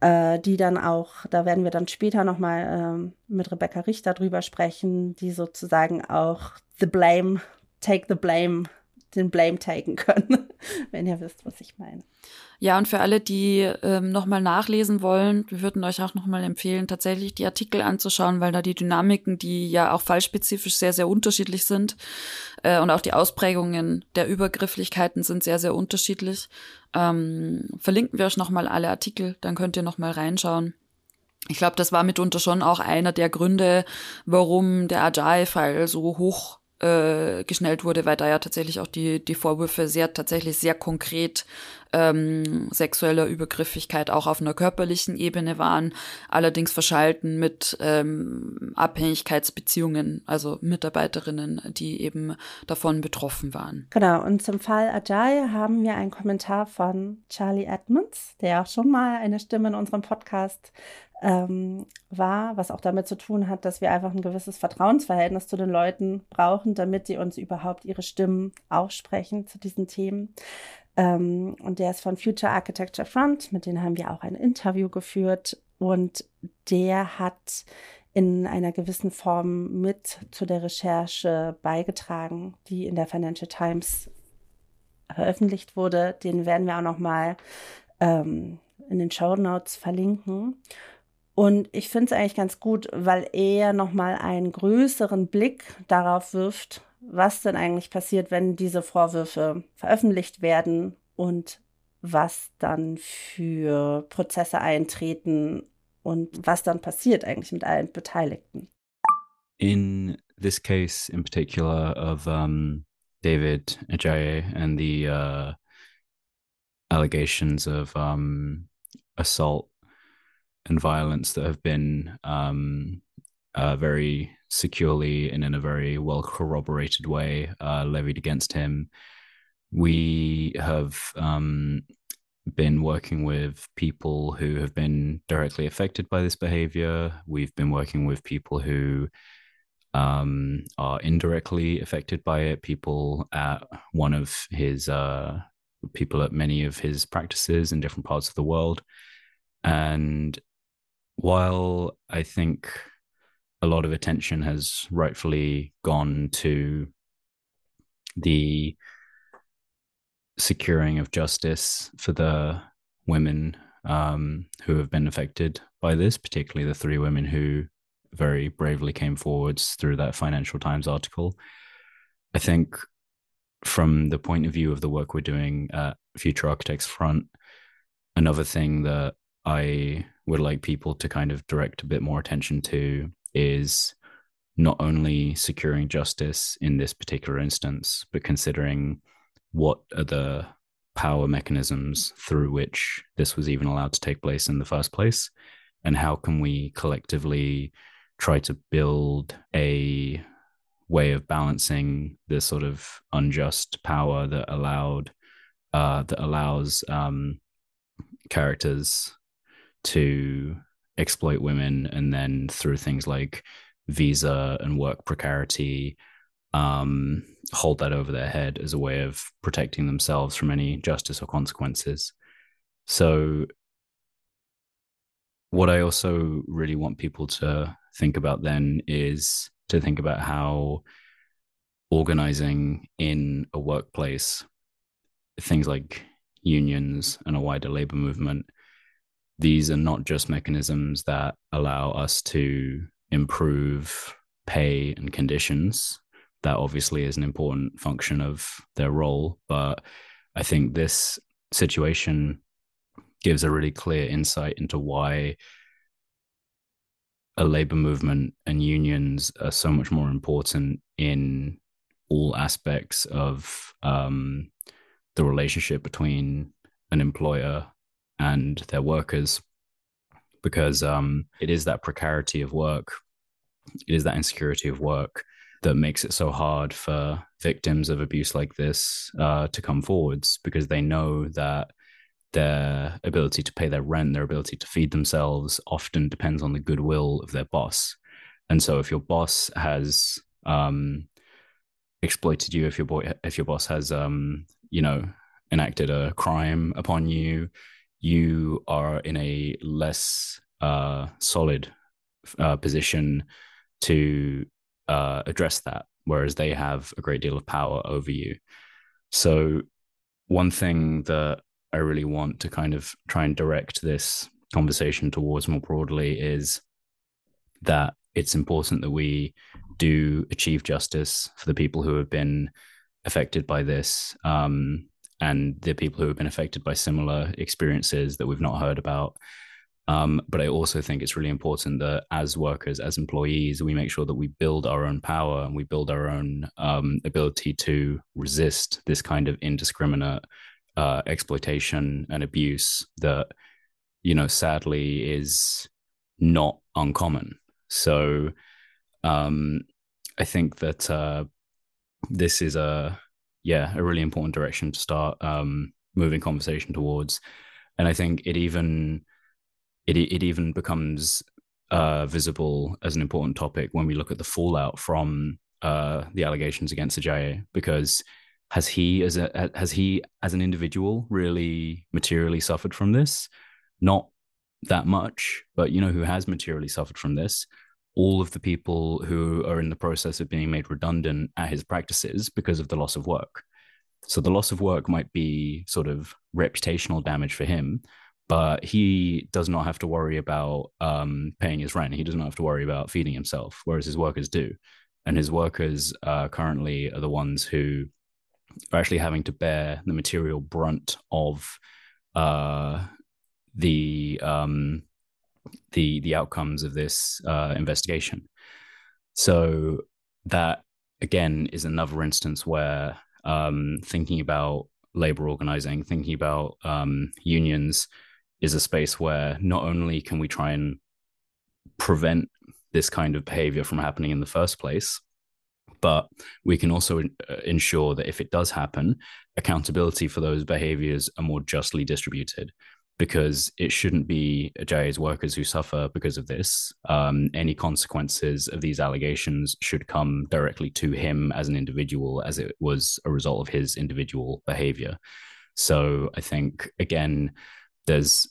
[SPEAKER 4] äh, die dann auch, da werden wir dann später nochmal äh, mit Rebecca Richter drüber sprechen, die sozusagen auch the blame, take the blame, den Blame taken können, wenn ihr wisst, was ich meine.
[SPEAKER 1] Ja, und für alle, die ähm, nochmal nachlesen wollen, wir würden euch auch nochmal empfehlen, tatsächlich die Artikel anzuschauen, weil da die Dynamiken, die ja auch fallspezifisch sehr, sehr unterschiedlich sind äh, und auch die Ausprägungen der Übergrifflichkeiten sind sehr, sehr unterschiedlich. Ähm, verlinken wir euch nochmal alle Artikel, dann könnt ihr nochmal reinschauen. Ich glaube, das war mitunter schon auch einer der Gründe, warum der Agile-File so hoch äh, geschnellt wurde, weil da ja tatsächlich auch die, die Vorwürfe sehr, tatsächlich sehr konkret ähm, sexueller Übergriffigkeit auch auf einer körperlichen Ebene waren, allerdings verschalten mit ähm, Abhängigkeitsbeziehungen, also Mitarbeiterinnen, die eben davon betroffen waren.
[SPEAKER 4] Genau, und zum Fall Ajay haben wir einen Kommentar von Charlie Edmonds, der auch schon mal eine Stimme in unserem Podcast ähm, war, was auch damit zu tun hat, dass wir einfach ein gewisses Vertrauensverhältnis zu den Leuten brauchen, damit die uns überhaupt ihre Stimmen aussprechen zu diesen Themen. Ähm, und der ist von Future Architecture Front, mit denen haben wir auch ein Interview geführt und der hat in einer gewissen Form mit zu der Recherche beigetragen, die in der Financial Times veröffentlicht wurde. Den werden wir auch noch mal ähm, in den Show Notes verlinken. Und ich finde es eigentlich ganz gut, weil er nochmal einen größeren Blick darauf wirft, was denn eigentlich passiert, wenn diese Vorwürfe veröffentlicht werden und was dann für Prozesse eintreten und was dann passiert eigentlich mit allen Beteiligten.
[SPEAKER 3] In this case in particular of um, David Ajayi and the uh, allegations of um, assault and violence that have been um, uh, very securely and in a very well corroborated way uh, levied against him. We have um, been working with people who have been directly affected by this behavior. We've been working with people who um, are indirectly affected by it, people at one of his, uh, people at many of his practices in different parts of the world. And while I think a lot of attention has rightfully gone to the securing of justice for the women um, who have been affected by this, particularly the three women who very bravely came forwards through that Financial Times article. I think from the point of view of the work we're doing at Future Architects Front, another thing that I would like people to kind of direct a bit more attention to is not only securing justice in this particular instance, but considering what are the power mechanisms through which this was even allowed to take place in the first place, and how can we collectively try to build a way of balancing this sort of unjust power that allowed uh, that allows um, characters to exploit women and then through things like visa and work precarity um, hold that over their head as a way of protecting themselves from any justice or consequences. So what i also really want people to think about then is to think about how organizing in a workplace things like unions and a wider labor movement these are not just mechanisms that allow us to improve pay and conditions. That obviously is an important function of their role. But I think this situation gives a really clear insight into why a labor movement and unions are so much more important in all aspects of um, the relationship between an employer and their workers because um, it is that precarity of work, it is that insecurity of work that makes it so hard for victims of abuse like this uh, to come forwards because they know that their ability to pay their rent, their ability to feed themselves often depends on the goodwill of their boss. And so if your boss has um, exploited you, if your boy, if your boss has, um, you know, enacted a crime upon you, you are in a less uh, solid uh, position to uh, address that, whereas they have a great deal of power over you. So, one thing that I really want to kind of try and direct this conversation towards more broadly is that it's important that we do achieve justice for the people who have been affected by this. Um, and the people who have been affected by similar experiences that we've not heard about. Um, but I also think it's really important that as workers, as employees, we make sure that we build our own power and we build our own um, ability to resist this kind of indiscriminate uh, exploitation and abuse that, you know, sadly is not uncommon. So um, I think that uh, this is a yeah, a really important direction to start um, moving conversation towards. And I think it even it it even becomes uh, visible as an important topic when we look at the fallout from uh, the allegations against Ajayi, because has he as a has he as an individual really materially suffered from this? Not that much, but you know who has materially suffered from this? All of the people who are in the process of being made redundant at his practices because of the loss of work. So the loss of work might be sort of reputational damage for him, but he does not have to worry about um, paying his rent. He does not have to worry about feeding himself, whereas his workers do. And his workers uh, currently are the ones who are actually having to bear the material brunt of uh, the um, the the outcomes of this uh, investigation. So that again is another instance where um, thinking about labor organizing, thinking about um, unions is a space where not only can we try and prevent this kind of behavior from happening in the first place, but we can also uh, ensure that if it does happen, accountability for those behaviors are more justly distributed because it shouldn't be Ajay's workers who suffer because of this. Um, any consequences of these allegations should come directly to him as an individual, as it was a result of his individual behavior. So I think, again, there's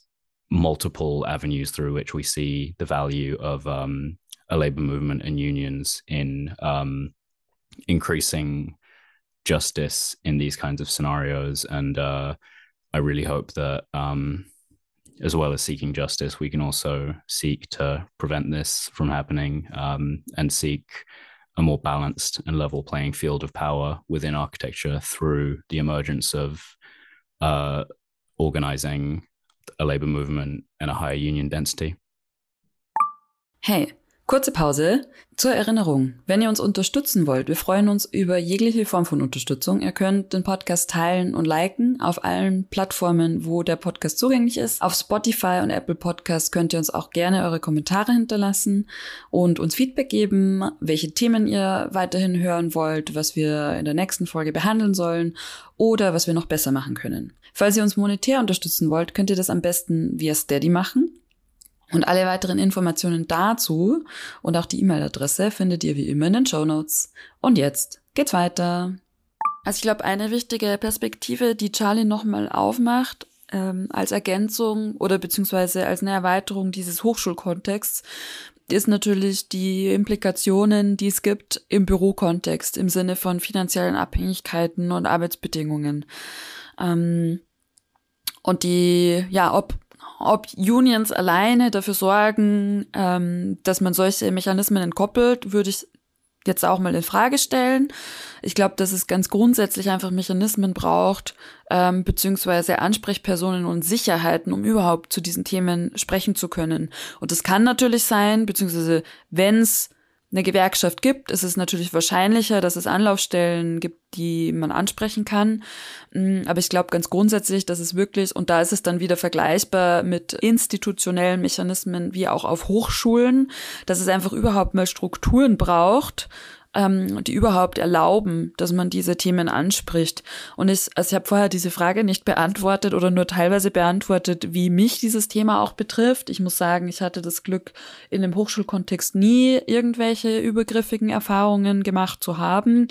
[SPEAKER 3] multiple avenues through which we see the value of um, a labor movement and unions in um, increasing justice in these kinds of scenarios. And uh, I really hope that, um, as well as seeking justice, we can also seek to prevent this from happening um, and seek a more balanced and level playing field of power within architecture through the emergence of uh, organizing a labor movement and a higher union density.
[SPEAKER 1] Hey, Kurze Pause. Zur Erinnerung, wenn ihr uns unterstützen wollt, wir freuen uns über jegliche Form von Unterstützung. Ihr könnt den Podcast teilen und liken auf allen Plattformen, wo der Podcast zugänglich ist. Auf Spotify und Apple Podcasts könnt ihr uns auch gerne eure Kommentare hinterlassen und uns Feedback geben, welche Themen ihr weiterhin hören wollt, was wir in der nächsten Folge behandeln sollen oder was wir noch besser machen können. Falls ihr uns monetär unterstützen wollt, könnt ihr das am besten via Steady machen. Und alle weiteren Informationen dazu und auch die E-Mail-Adresse findet ihr wie immer in den Show Notes. Und jetzt geht's weiter. Also ich glaube, eine wichtige Perspektive, die Charlie nochmal aufmacht, ähm, als Ergänzung oder beziehungsweise als eine Erweiterung dieses Hochschulkontexts, ist natürlich die Implikationen, die es gibt im Bürokontext im Sinne von finanziellen Abhängigkeiten und Arbeitsbedingungen. Ähm, und die, ja, ob ob Unions alleine dafür sorgen, ähm, dass man solche Mechanismen entkoppelt, würde ich jetzt auch mal in Frage stellen. Ich glaube, dass es ganz grundsätzlich einfach Mechanismen braucht, ähm, beziehungsweise Ansprechpersonen und Sicherheiten, um überhaupt zu diesen Themen sprechen zu können. Und es kann natürlich sein, beziehungsweise wenn es eine Gewerkschaft gibt, ist es natürlich wahrscheinlicher, dass es Anlaufstellen gibt, die man ansprechen kann. Mm, aber ich glaube ganz grundsätzlich, dass es wirklich, und da ist es dann wieder vergleichbar mit institutionellen Mechanismen wie auch auf Hochschulen, dass es einfach überhaupt mal Strukturen braucht, ähm, die überhaupt erlauben, dass man diese Themen anspricht. Und ich, also ich habe vorher diese Frage nicht beantwortet oder nur teilweise beantwortet, wie mich dieses Thema auch betrifft. Ich muss sagen, ich hatte das Glück, in dem Hochschulkontext nie irgendwelche übergriffigen Erfahrungen gemacht zu haben,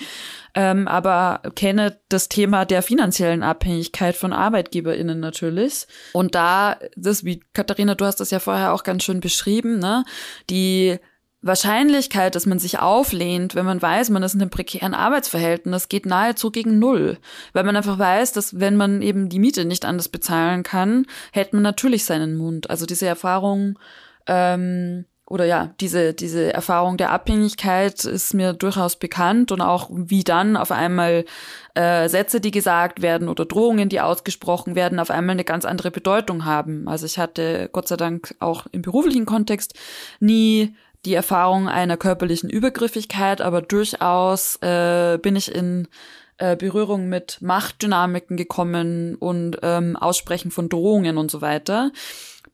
[SPEAKER 1] ähm, aber kenne das Thema der finanziellen Abhängigkeit von ArbeitgeberInnen natürlich. Und da, das, wie Katharina, du hast das ja vorher auch ganz schön beschrieben, ne, die Wahrscheinlichkeit, dass man sich auflehnt, wenn man weiß, man ist in einem prekären Arbeitsverhältnis, geht nahezu gegen null. Weil man einfach weiß, dass wenn man eben die Miete nicht anders bezahlen kann, hält man natürlich seinen Mund. Also diese Erfahrung, ähm, oder ja, diese, diese Erfahrung der Abhängigkeit ist mir durchaus bekannt und auch wie dann auf einmal äh, Sätze, die gesagt werden oder Drohungen, die ausgesprochen werden, auf einmal eine ganz andere Bedeutung haben. Also ich hatte Gott sei Dank auch im beruflichen Kontext nie die Erfahrung einer körperlichen Übergriffigkeit, aber durchaus äh, bin ich in äh, Berührung mit Machtdynamiken gekommen und ähm, Aussprechen von Drohungen und so weiter,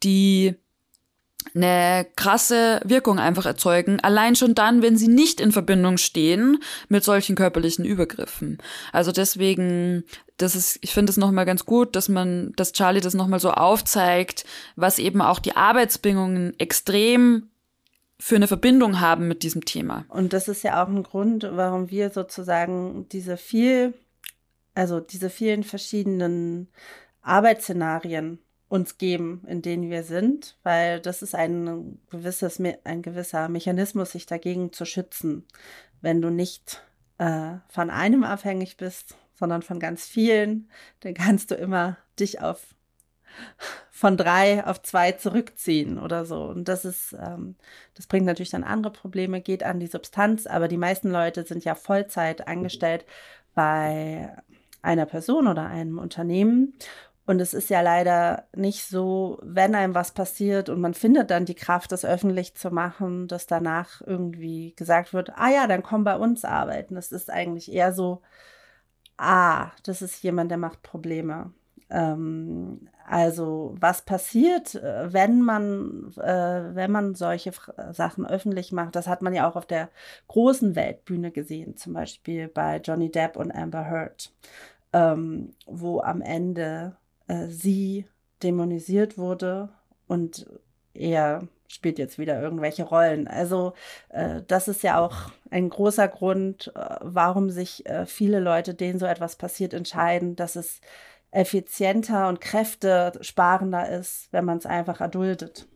[SPEAKER 1] die eine krasse Wirkung einfach erzeugen, allein schon dann, wenn sie nicht in Verbindung stehen mit solchen körperlichen Übergriffen. Also deswegen, das ist, ich finde es nochmal ganz gut, dass man, dass Charlie das nochmal so aufzeigt, was eben auch die Arbeitsbedingungen extrem für eine Verbindung haben mit diesem Thema.
[SPEAKER 4] Und das ist ja auch ein Grund, warum wir sozusagen diese viel, also diese vielen verschiedenen Arbeitsszenarien uns geben, in denen wir sind, weil das ist ein gewisses, ein gewisser Mechanismus, sich dagegen zu schützen, wenn du nicht äh, von einem abhängig bist, sondern von ganz vielen, dann kannst du immer dich auf von drei auf zwei zurückziehen oder so. Und das ist, ähm, das bringt natürlich dann andere Probleme, geht an die Substanz, aber die meisten Leute sind ja Vollzeit angestellt bei einer Person oder einem Unternehmen. Und es ist ja leider nicht so, wenn einem was passiert und man findet dann die Kraft, das öffentlich zu machen, dass danach irgendwie gesagt wird, ah ja, dann komm bei uns arbeiten. Das ist eigentlich eher so, ah, das ist jemand, der macht Probleme. Ähm, also was passiert, äh, wenn man, äh, wenn man solche Sachen öffentlich macht? Das hat man ja auch auf der großen Weltbühne gesehen, zum Beispiel bei Johnny Depp und Amber Heard, ähm, wo am Ende äh, sie dämonisiert wurde und er spielt jetzt wieder irgendwelche Rollen. Also äh, das ist ja auch ein großer Grund, äh, warum sich äh, viele Leute, denen so etwas passiert, entscheiden, dass es effizienter und kräftesparender ist, wenn man es einfach erduldet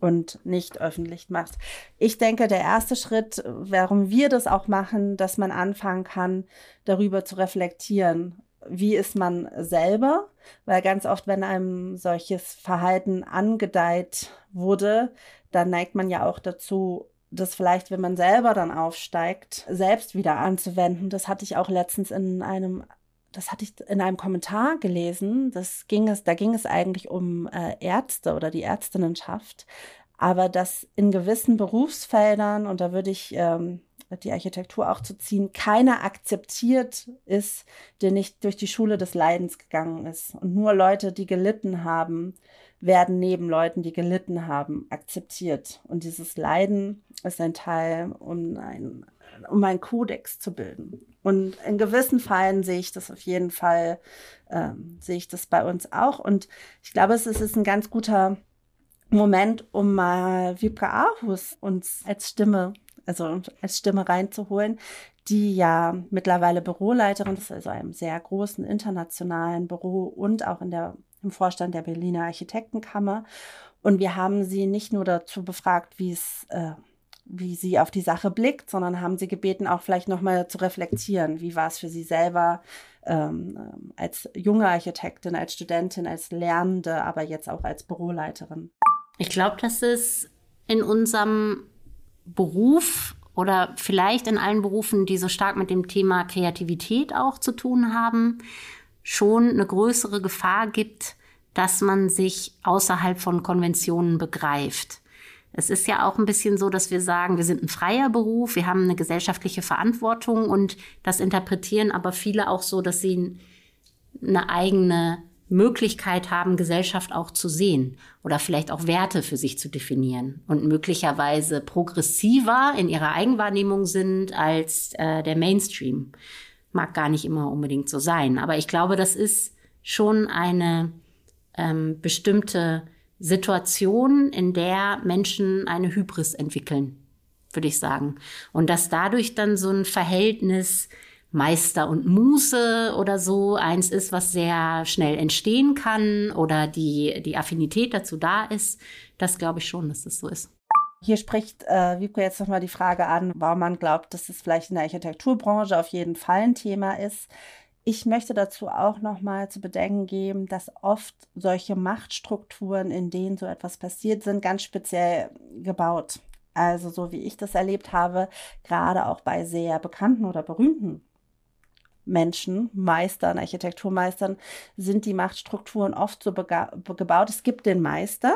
[SPEAKER 4] und nicht öffentlich macht. Ich denke, der erste Schritt, warum wir das auch machen, dass man anfangen kann, darüber zu reflektieren. Wie ist man selber? Weil ganz oft, wenn einem solches Verhalten angedeiht wurde, dann neigt man ja auch dazu, das vielleicht, wenn man selber dann aufsteigt, selbst wieder anzuwenden. Das hatte ich auch letztens in einem das hatte ich in einem Kommentar gelesen. Das ging es, da ging es eigentlich um äh, Ärzte oder die Ärztinnenschaft. Aber dass in gewissen Berufsfeldern, und da würde ich ähm, die Architektur auch zu ziehen, keiner akzeptiert ist, der nicht durch die Schule des Leidens gegangen ist. Und nur Leute, die gelitten haben, werden neben Leuten, die gelitten haben, akzeptiert. Und dieses Leiden ist ein Teil, um ein, um einen Kodex zu bilden. Und in gewissen Fällen sehe ich das auf jeden Fall, ähm, sehe ich das bei uns auch. Und ich glaube, es ist ein ganz guter Moment, um mal Vibra Arhus uns als Stimme, also als Stimme reinzuholen, die ja mittlerweile Büroleiterin ist, also einem sehr großen internationalen Büro und auch in der, im Vorstand der Berliner Architektenkammer. Und wir haben sie nicht nur dazu befragt, wie es äh, wie sie auf die Sache blickt, sondern haben sie gebeten, auch vielleicht nochmal zu reflektieren. Wie war es für sie selber ähm, als junge Architektin, als Studentin, als Lernende, aber jetzt auch als Büroleiterin?
[SPEAKER 2] Ich glaube, dass es in unserem Beruf oder vielleicht in allen Berufen, die so stark mit dem Thema Kreativität auch zu tun haben, schon eine größere Gefahr gibt, dass man sich außerhalb von Konventionen begreift. Es ist ja auch ein bisschen so, dass wir sagen, wir sind ein freier Beruf, wir haben eine gesellschaftliche Verantwortung und das interpretieren aber viele auch so, dass sie eine eigene Möglichkeit haben, Gesellschaft auch zu sehen oder vielleicht auch Werte für sich zu definieren und möglicherweise progressiver in ihrer Eigenwahrnehmung sind als äh, der Mainstream. Mag gar nicht immer unbedingt so sein, aber ich glaube, das ist schon eine ähm, bestimmte Situation, in der Menschen eine Hybris entwickeln, würde ich sagen. Und dass dadurch dann so ein Verhältnis Meister und Muße oder so eins ist, was sehr schnell entstehen kann oder die, die Affinität dazu da ist, das glaube ich schon, dass das so ist.
[SPEAKER 4] Hier spricht äh, Wiebke jetzt nochmal die Frage an, warum man glaubt, dass es vielleicht in der Architekturbranche auf jeden Fall ein Thema ist. Ich möchte dazu auch noch mal zu bedenken geben, dass oft solche Machtstrukturen, in denen so etwas passiert, sind ganz speziell gebaut. Also so wie ich das erlebt habe, gerade auch bei sehr bekannten oder berühmten Menschen, Meistern, Architekturmeistern, sind die Machtstrukturen oft so gebaut. Es gibt den Meister,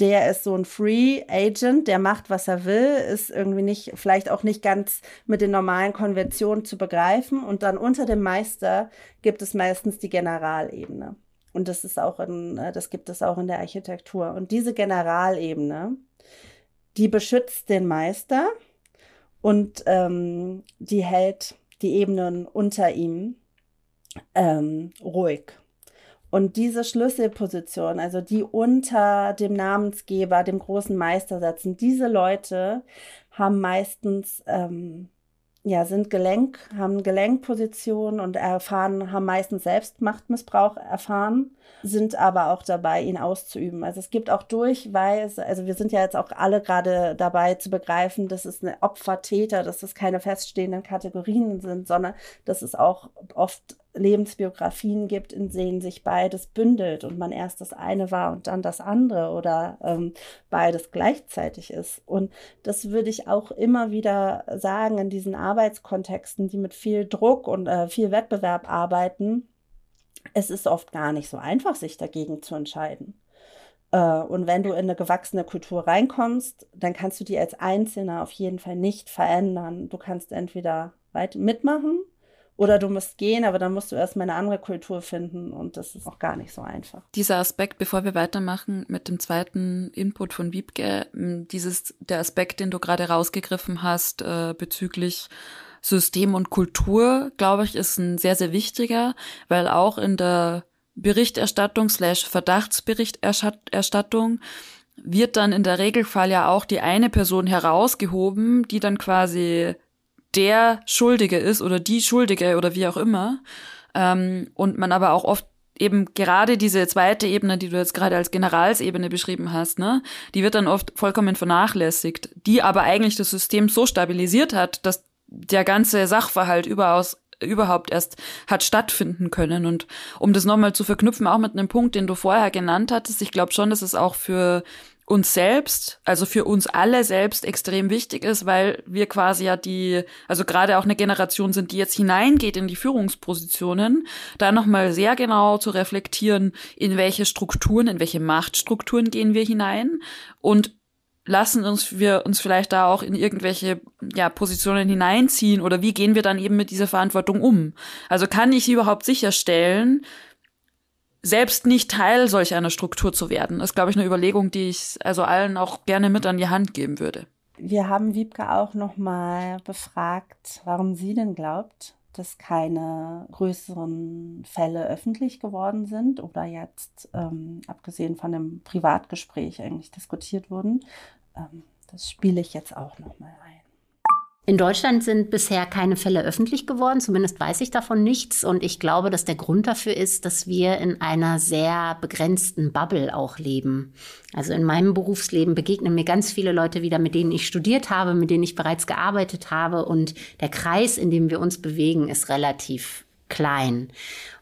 [SPEAKER 4] der ist so ein Free Agent, der macht, was er will, ist irgendwie nicht, vielleicht auch nicht ganz mit den normalen Konventionen zu begreifen. Und dann unter dem Meister gibt es meistens die Generalebene. Und das ist auch in, äh, das gibt es auch in der Architektur. Und diese Generalebene, die beschützt den Meister und ähm, die hält die Ebenen unter ihm ähm, ruhig. Und diese Schlüsselposition, also die unter dem Namensgeber, dem großen Meister setzen, diese Leute haben meistens, ähm, ja, sind Gelenk, haben Gelenkpositionen und erfahren, haben meistens selbst Machtmissbrauch erfahren, sind aber auch dabei, ihn auszuüben. Also es gibt auch Durchweise, also wir sind ja jetzt auch alle gerade dabei zu begreifen, dass es eine Opfer-Täter, dass es keine feststehenden Kategorien sind, sondern dass es auch oft Lebensbiografien gibt, in denen sich beides bündelt und man erst das eine war und dann das andere oder ähm, beides gleichzeitig ist. Und das würde ich auch immer wieder sagen in diesen Arbeitskontexten, die mit viel Druck und äh, viel Wettbewerb arbeiten. Es ist oft gar nicht so einfach, sich dagegen zu entscheiden. Äh, und wenn du in eine gewachsene Kultur reinkommst, dann kannst du die als Einzelner auf jeden Fall nicht verändern. Du kannst entweder weit mitmachen oder du musst gehen, aber dann musst du erstmal eine andere Kultur finden und das ist auch gar nicht so einfach.
[SPEAKER 1] Dieser Aspekt, bevor wir weitermachen mit dem zweiten Input von Wiebke, dieses, der Aspekt, den du gerade rausgegriffen hast äh, bezüglich System und Kultur, glaube ich, ist ein sehr, sehr wichtiger, weil auch in der Berichterstattung slash Verdachtsberichterstattung wird dann in der Regelfall ja auch die eine Person herausgehoben, die dann quasi der Schuldige ist oder die Schuldige oder wie auch immer. Ähm, und man aber auch oft eben gerade diese zweite Ebene, die du jetzt gerade als Generalsebene beschrieben hast, ne, die wird dann oft vollkommen vernachlässigt, die aber eigentlich das System so stabilisiert hat, dass der ganze Sachverhalt überaus überhaupt erst hat stattfinden können. Und um das nochmal zu verknüpfen, auch mit einem Punkt, den du vorher genannt hattest, ich glaube schon, dass es auch für uns selbst, also für uns alle selbst extrem wichtig ist, weil wir quasi ja die, also gerade auch eine Generation sind, die jetzt hineingeht in die Führungspositionen, da nochmal sehr genau zu reflektieren, in welche Strukturen, in welche Machtstrukturen gehen wir hinein und lassen uns wir uns vielleicht da auch in irgendwelche ja, Positionen hineinziehen oder wie gehen wir dann eben mit dieser Verantwortung um? Also kann ich überhaupt sicherstellen, selbst nicht Teil solch einer Struktur zu werden. Das ist, glaube ich, eine Überlegung, die ich also allen auch gerne mit an die Hand geben würde.
[SPEAKER 4] Wir haben Wiebke auch noch mal befragt, warum sie denn glaubt, dass keine größeren Fälle öffentlich geworden sind oder jetzt, ähm, abgesehen von einem Privatgespräch, eigentlich diskutiert wurden. Ähm, das spiele ich jetzt auch noch mal ein.
[SPEAKER 2] In Deutschland sind bisher keine Fälle öffentlich geworden, zumindest weiß ich davon nichts. Und ich glaube, dass der Grund dafür ist, dass wir in einer sehr begrenzten Bubble auch leben. Also in meinem Berufsleben begegnen mir ganz viele Leute wieder, mit denen ich studiert habe, mit denen ich bereits gearbeitet habe. Und der Kreis, in dem wir uns bewegen, ist relativ klein.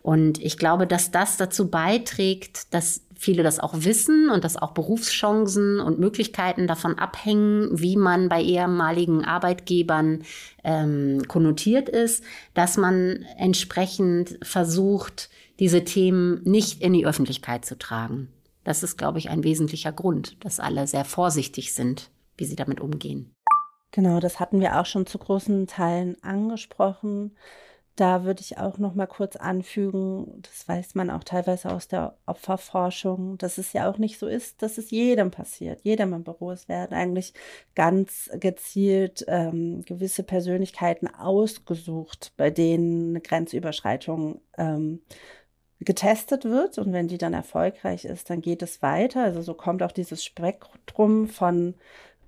[SPEAKER 2] Und ich glaube, dass das dazu beiträgt, dass viele das auch wissen und dass auch Berufschancen und Möglichkeiten davon abhängen, wie man bei ehemaligen Arbeitgebern ähm, konnotiert ist, dass man entsprechend versucht, diese Themen nicht in die Öffentlichkeit zu tragen. Das ist, glaube ich, ein wesentlicher Grund, dass alle sehr vorsichtig sind, wie sie damit umgehen.
[SPEAKER 4] Genau, das hatten wir auch schon zu großen Teilen angesprochen. Da würde ich auch noch mal kurz anfügen, das weiß man auch teilweise aus der Opferforschung, dass es ja auch nicht so ist, dass es jedem passiert, jedem im Büro. Es werden eigentlich ganz gezielt ähm, gewisse Persönlichkeiten ausgesucht, bei denen eine Grenzüberschreitung ähm, getestet wird. Und wenn die dann erfolgreich ist, dann geht es weiter. Also so kommt auch dieses Spektrum von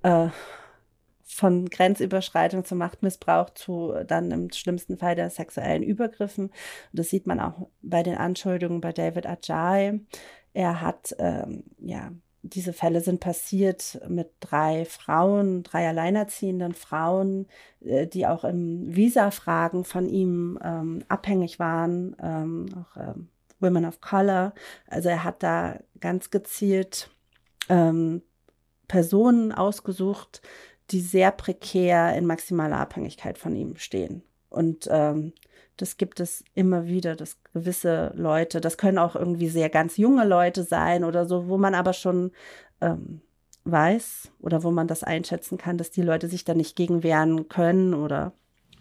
[SPEAKER 4] äh, von Grenzüberschreitung zu Machtmissbrauch zu dann im schlimmsten Fall der sexuellen Übergriffen. Und das sieht man auch bei den Anschuldigungen bei David Ajay. Er hat, ähm, ja, diese Fälle sind passiert mit drei Frauen, drei alleinerziehenden Frauen, äh, die auch im Visa-Fragen von ihm ähm, abhängig waren, ähm, auch ähm, Women of Color. Also er hat da ganz gezielt ähm, Personen ausgesucht, die sehr prekär in maximaler Abhängigkeit von ihm stehen. Und ähm, das gibt es immer wieder, dass gewisse Leute, das können auch irgendwie sehr ganz junge Leute sein oder so, wo man aber schon ähm, weiß oder wo man das einschätzen kann, dass die Leute sich da nicht gegen wehren können oder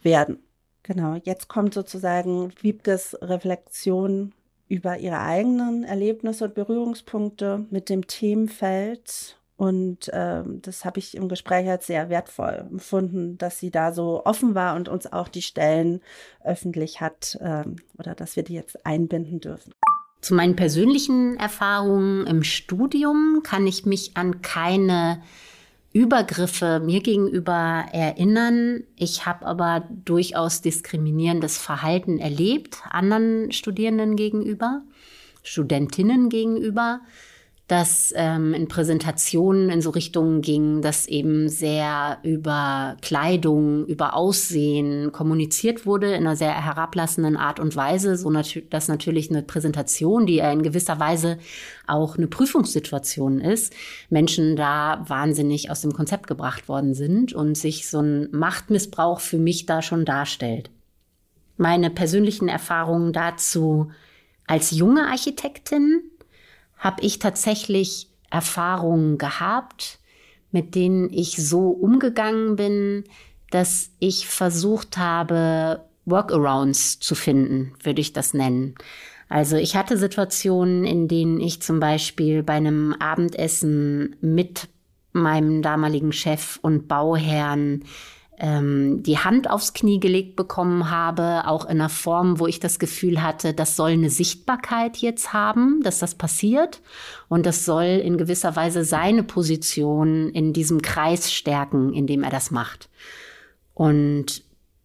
[SPEAKER 4] werden. Genau, jetzt kommt sozusagen Wiebkes Reflexion über ihre eigenen Erlebnisse und Berührungspunkte mit dem Themenfeld und ähm, das habe ich im Gespräch als sehr wertvoll empfunden, dass sie da so offen war und uns auch die Stellen öffentlich hat ähm, oder dass wir die jetzt einbinden dürfen.
[SPEAKER 2] Zu meinen persönlichen Erfahrungen im Studium kann ich mich an keine Übergriffe mir gegenüber erinnern. Ich habe aber durchaus diskriminierendes Verhalten erlebt, anderen Studierenden gegenüber, Studentinnen gegenüber das ähm, in Präsentationen in so Richtungen ging, dass eben sehr über Kleidung, über Aussehen kommuniziert wurde in einer sehr herablassenden Art und Weise, so nat dass natürlich eine Präsentation, die in gewisser Weise auch eine Prüfungssituation ist, Menschen da wahnsinnig aus dem Konzept gebracht worden sind und sich so ein Machtmissbrauch für mich da schon darstellt. Meine persönlichen Erfahrungen dazu als junge Architektin habe ich tatsächlich Erfahrungen gehabt, mit denen ich so umgegangen bin, dass ich versucht habe, Workarounds zu finden, würde ich das nennen. Also ich hatte Situationen, in denen ich zum Beispiel bei einem Abendessen mit meinem damaligen Chef und Bauherrn ähm, die Hand aufs Knie gelegt bekommen habe, auch in einer Form, wo ich das Gefühl hatte, das soll eine Sichtbarkeit jetzt haben, dass das passiert. Und das soll in gewisser Weise seine Position in diesem Kreis stärken, in dem er das macht. Und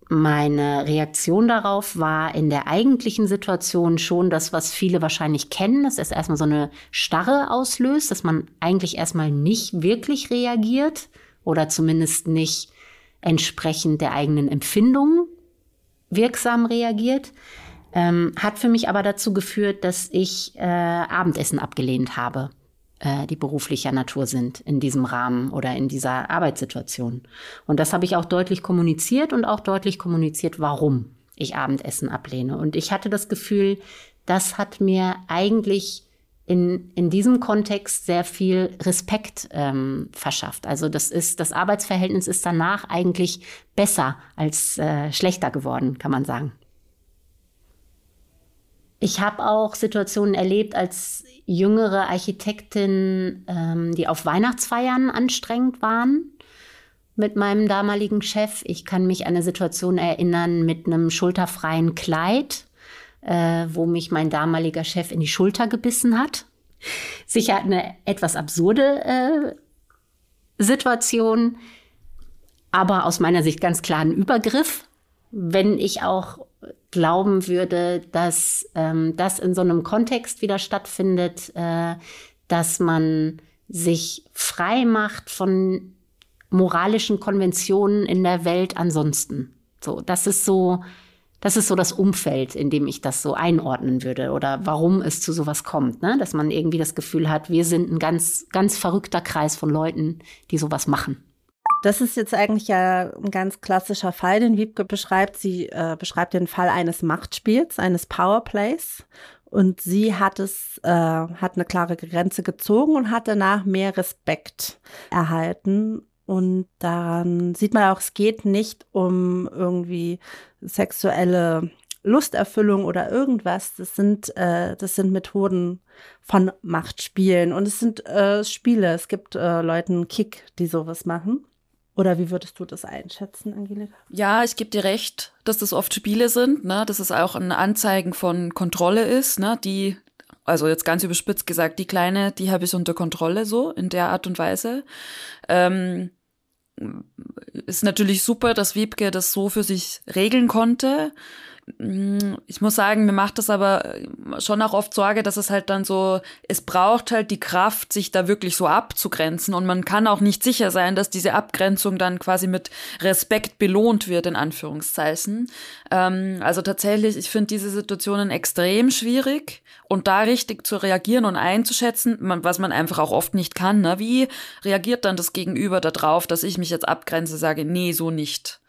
[SPEAKER 2] meine Reaktion darauf war in der eigentlichen Situation schon das, was viele wahrscheinlich kennen, dass es erstmal so eine Starre auslöst, dass man eigentlich erstmal nicht wirklich reagiert oder zumindest nicht entsprechend der eigenen Empfindungen wirksam reagiert. Ähm, hat für mich aber dazu geführt, dass ich äh, Abendessen abgelehnt habe, äh, die beruflicher Natur sind in diesem Rahmen oder in dieser Arbeitssituation. Und das habe ich auch deutlich kommuniziert und auch deutlich kommuniziert, warum ich Abendessen ablehne. Und ich hatte das Gefühl, das hat mir eigentlich in, in diesem Kontext sehr viel Respekt ähm, verschafft. Also das ist, das Arbeitsverhältnis ist danach eigentlich besser als äh, schlechter geworden, kann man sagen. Ich habe auch Situationen erlebt als jüngere Architektin, ähm, die auf Weihnachtsfeiern anstrengend waren mit meinem damaligen Chef. Ich kann mich an eine Situation erinnern mit einem schulterfreien Kleid äh, wo mich mein damaliger Chef in die Schulter gebissen hat. Sicher eine etwas absurde äh, Situation, aber aus meiner Sicht ganz klar ein Übergriff. Wenn ich auch glauben würde, dass ähm, das in so einem Kontext wieder stattfindet, äh, dass man sich frei macht von moralischen Konventionen in der Welt ansonsten. So, das ist so das ist so das Umfeld, in dem ich das so einordnen würde oder warum es zu sowas kommt, ne? dass man irgendwie das Gefühl hat, wir sind ein ganz, ganz verrückter Kreis von Leuten, die sowas machen.
[SPEAKER 4] Das ist jetzt eigentlich ja ein ganz klassischer Fall, den Wiebke beschreibt. Sie äh, beschreibt den Fall eines Machtspiels, eines Powerplays. Und sie hat es, äh, hat eine klare Grenze gezogen und hat danach mehr Respekt erhalten. Und daran sieht man auch, es geht nicht um irgendwie sexuelle Lusterfüllung oder irgendwas. Das sind, äh, das sind Methoden von Machtspielen und es sind äh, Spiele. Es gibt äh, Leuten Kick, die sowas machen. Oder wie würdest du das einschätzen, Angelika?
[SPEAKER 1] Ja, ich gebe dir recht, dass das oft Spiele sind, ne? dass es auch ein Anzeigen von Kontrolle ist, ne? die, also jetzt ganz überspitzt gesagt, die Kleine, die habe ich unter Kontrolle so in der Art und Weise. Ähm, ist natürlich super, dass Wiebke das so für sich regeln konnte. Ich muss sagen, mir macht das aber schon auch oft Sorge, dass es halt dann so, es braucht halt die Kraft, sich da wirklich so abzugrenzen und man kann auch nicht sicher sein, dass diese Abgrenzung dann quasi mit Respekt belohnt wird, in Anführungszeichen. Ähm, also tatsächlich, ich finde diese Situationen extrem schwierig und da richtig zu reagieren und einzuschätzen, was man einfach auch oft nicht kann. Ne? Wie reagiert dann das Gegenüber darauf, dass ich mich jetzt abgrenze, sage, nee, so nicht?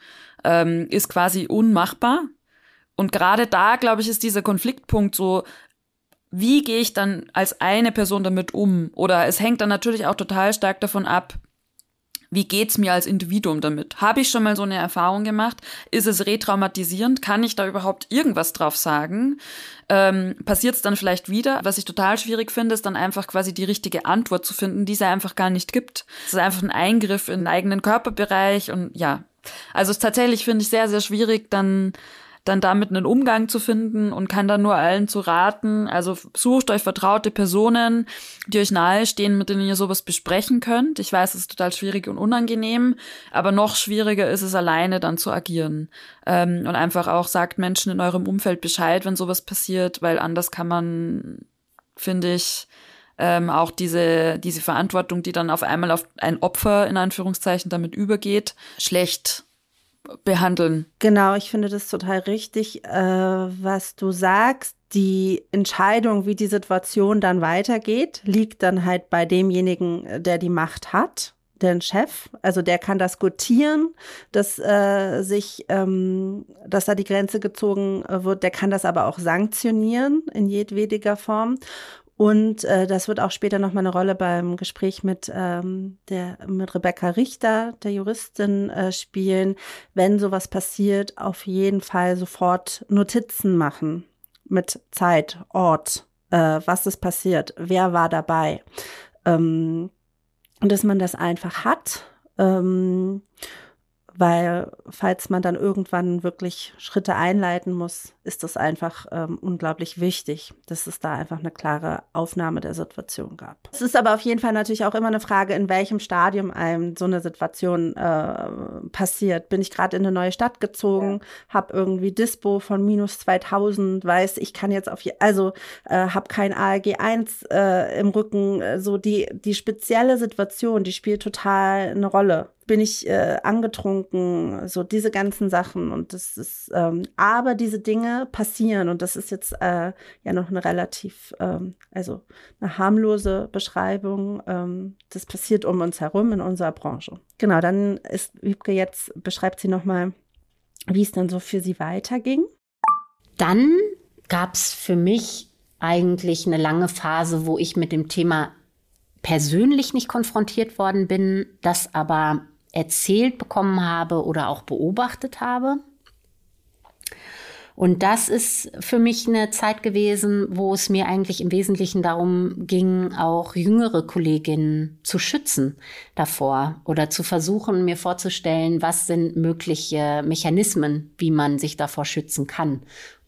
[SPEAKER 1] Ähm, ist quasi unmachbar. Und gerade da, glaube ich, ist dieser Konfliktpunkt so, wie gehe ich dann als eine Person damit um? Oder es hängt dann natürlich auch total stark davon ab, wie geht's mir als Individuum damit? Habe ich schon mal so eine Erfahrung gemacht? Ist es retraumatisierend? Kann ich da überhaupt irgendwas drauf sagen? Ähm, Passiert es dann vielleicht wieder? Was ich total schwierig finde, ist dann einfach quasi die richtige Antwort zu finden, die es einfach gar nicht gibt. Es ist einfach ein Eingriff in den eigenen Körperbereich und ja. Also es tatsächlich finde ich sehr, sehr schwierig, dann dann damit einen Umgang zu finden und kann dann nur allen zu raten. Also sucht euch vertraute Personen, die euch nahestehen, mit denen ihr sowas besprechen könnt. Ich weiß, es ist total schwierig und unangenehm, aber noch schwieriger ist es alleine dann zu agieren. Ähm, und einfach auch sagt Menschen in eurem Umfeld Bescheid, wenn sowas passiert, weil anders kann man, finde ich, ähm, auch diese, diese Verantwortung, die dann auf einmal auf ein Opfer in Anführungszeichen damit übergeht, schlecht behandeln.
[SPEAKER 4] Genau, ich finde das total richtig, äh, was du sagst. Die Entscheidung, wie die Situation dann weitergeht, liegt dann halt bei demjenigen, der die Macht hat den Chef, also der kann das gutieren, dass äh, sich, ähm, dass da die Grenze gezogen wird. Der kann das aber auch sanktionieren in jedwediger Form. Und äh, das wird auch später nochmal eine Rolle beim Gespräch mit, ähm, der, mit Rebecca Richter, der Juristin, äh, spielen. Wenn sowas passiert, auf jeden Fall sofort Notizen machen mit Zeit, Ort, äh, was ist passiert, wer war dabei. Ähm, und dass man das einfach hat. Ähm, weil falls man dann irgendwann wirklich Schritte einleiten muss, ist das einfach ähm, unglaublich wichtig, dass es da einfach eine klare Aufnahme der Situation gab. Es ist aber auf jeden Fall natürlich auch immer eine Frage, in welchem Stadium einem so eine Situation äh, passiert. Bin ich gerade in eine neue Stadt gezogen, ja. habe irgendwie Dispo von minus 2000, weiß, ich kann jetzt auf, je, also äh, habe kein ALG 1 äh, im Rücken, so die, die spezielle Situation, die spielt total eine Rolle bin ich äh, angetrunken, so diese ganzen Sachen. Und das ist, ähm, aber diese Dinge passieren und das ist jetzt äh, ja noch eine relativ, ähm, also eine harmlose Beschreibung. Ähm, das passiert um uns herum in unserer Branche. Genau, dann ist Wiebke jetzt, beschreibt sie nochmal, wie es dann so für sie weiterging.
[SPEAKER 2] Dann gab es für mich eigentlich eine lange Phase, wo ich mit dem Thema persönlich nicht konfrontiert worden bin, das aber erzählt bekommen habe oder auch beobachtet habe. Und das ist für mich eine Zeit gewesen, wo es mir eigentlich im Wesentlichen darum ging, auch jüngere Kolleginnen zu schützen davor oder zu versuchen, mir vorzustellen, was sind mögliche Mechanismen, wie man sich davor schützen kann.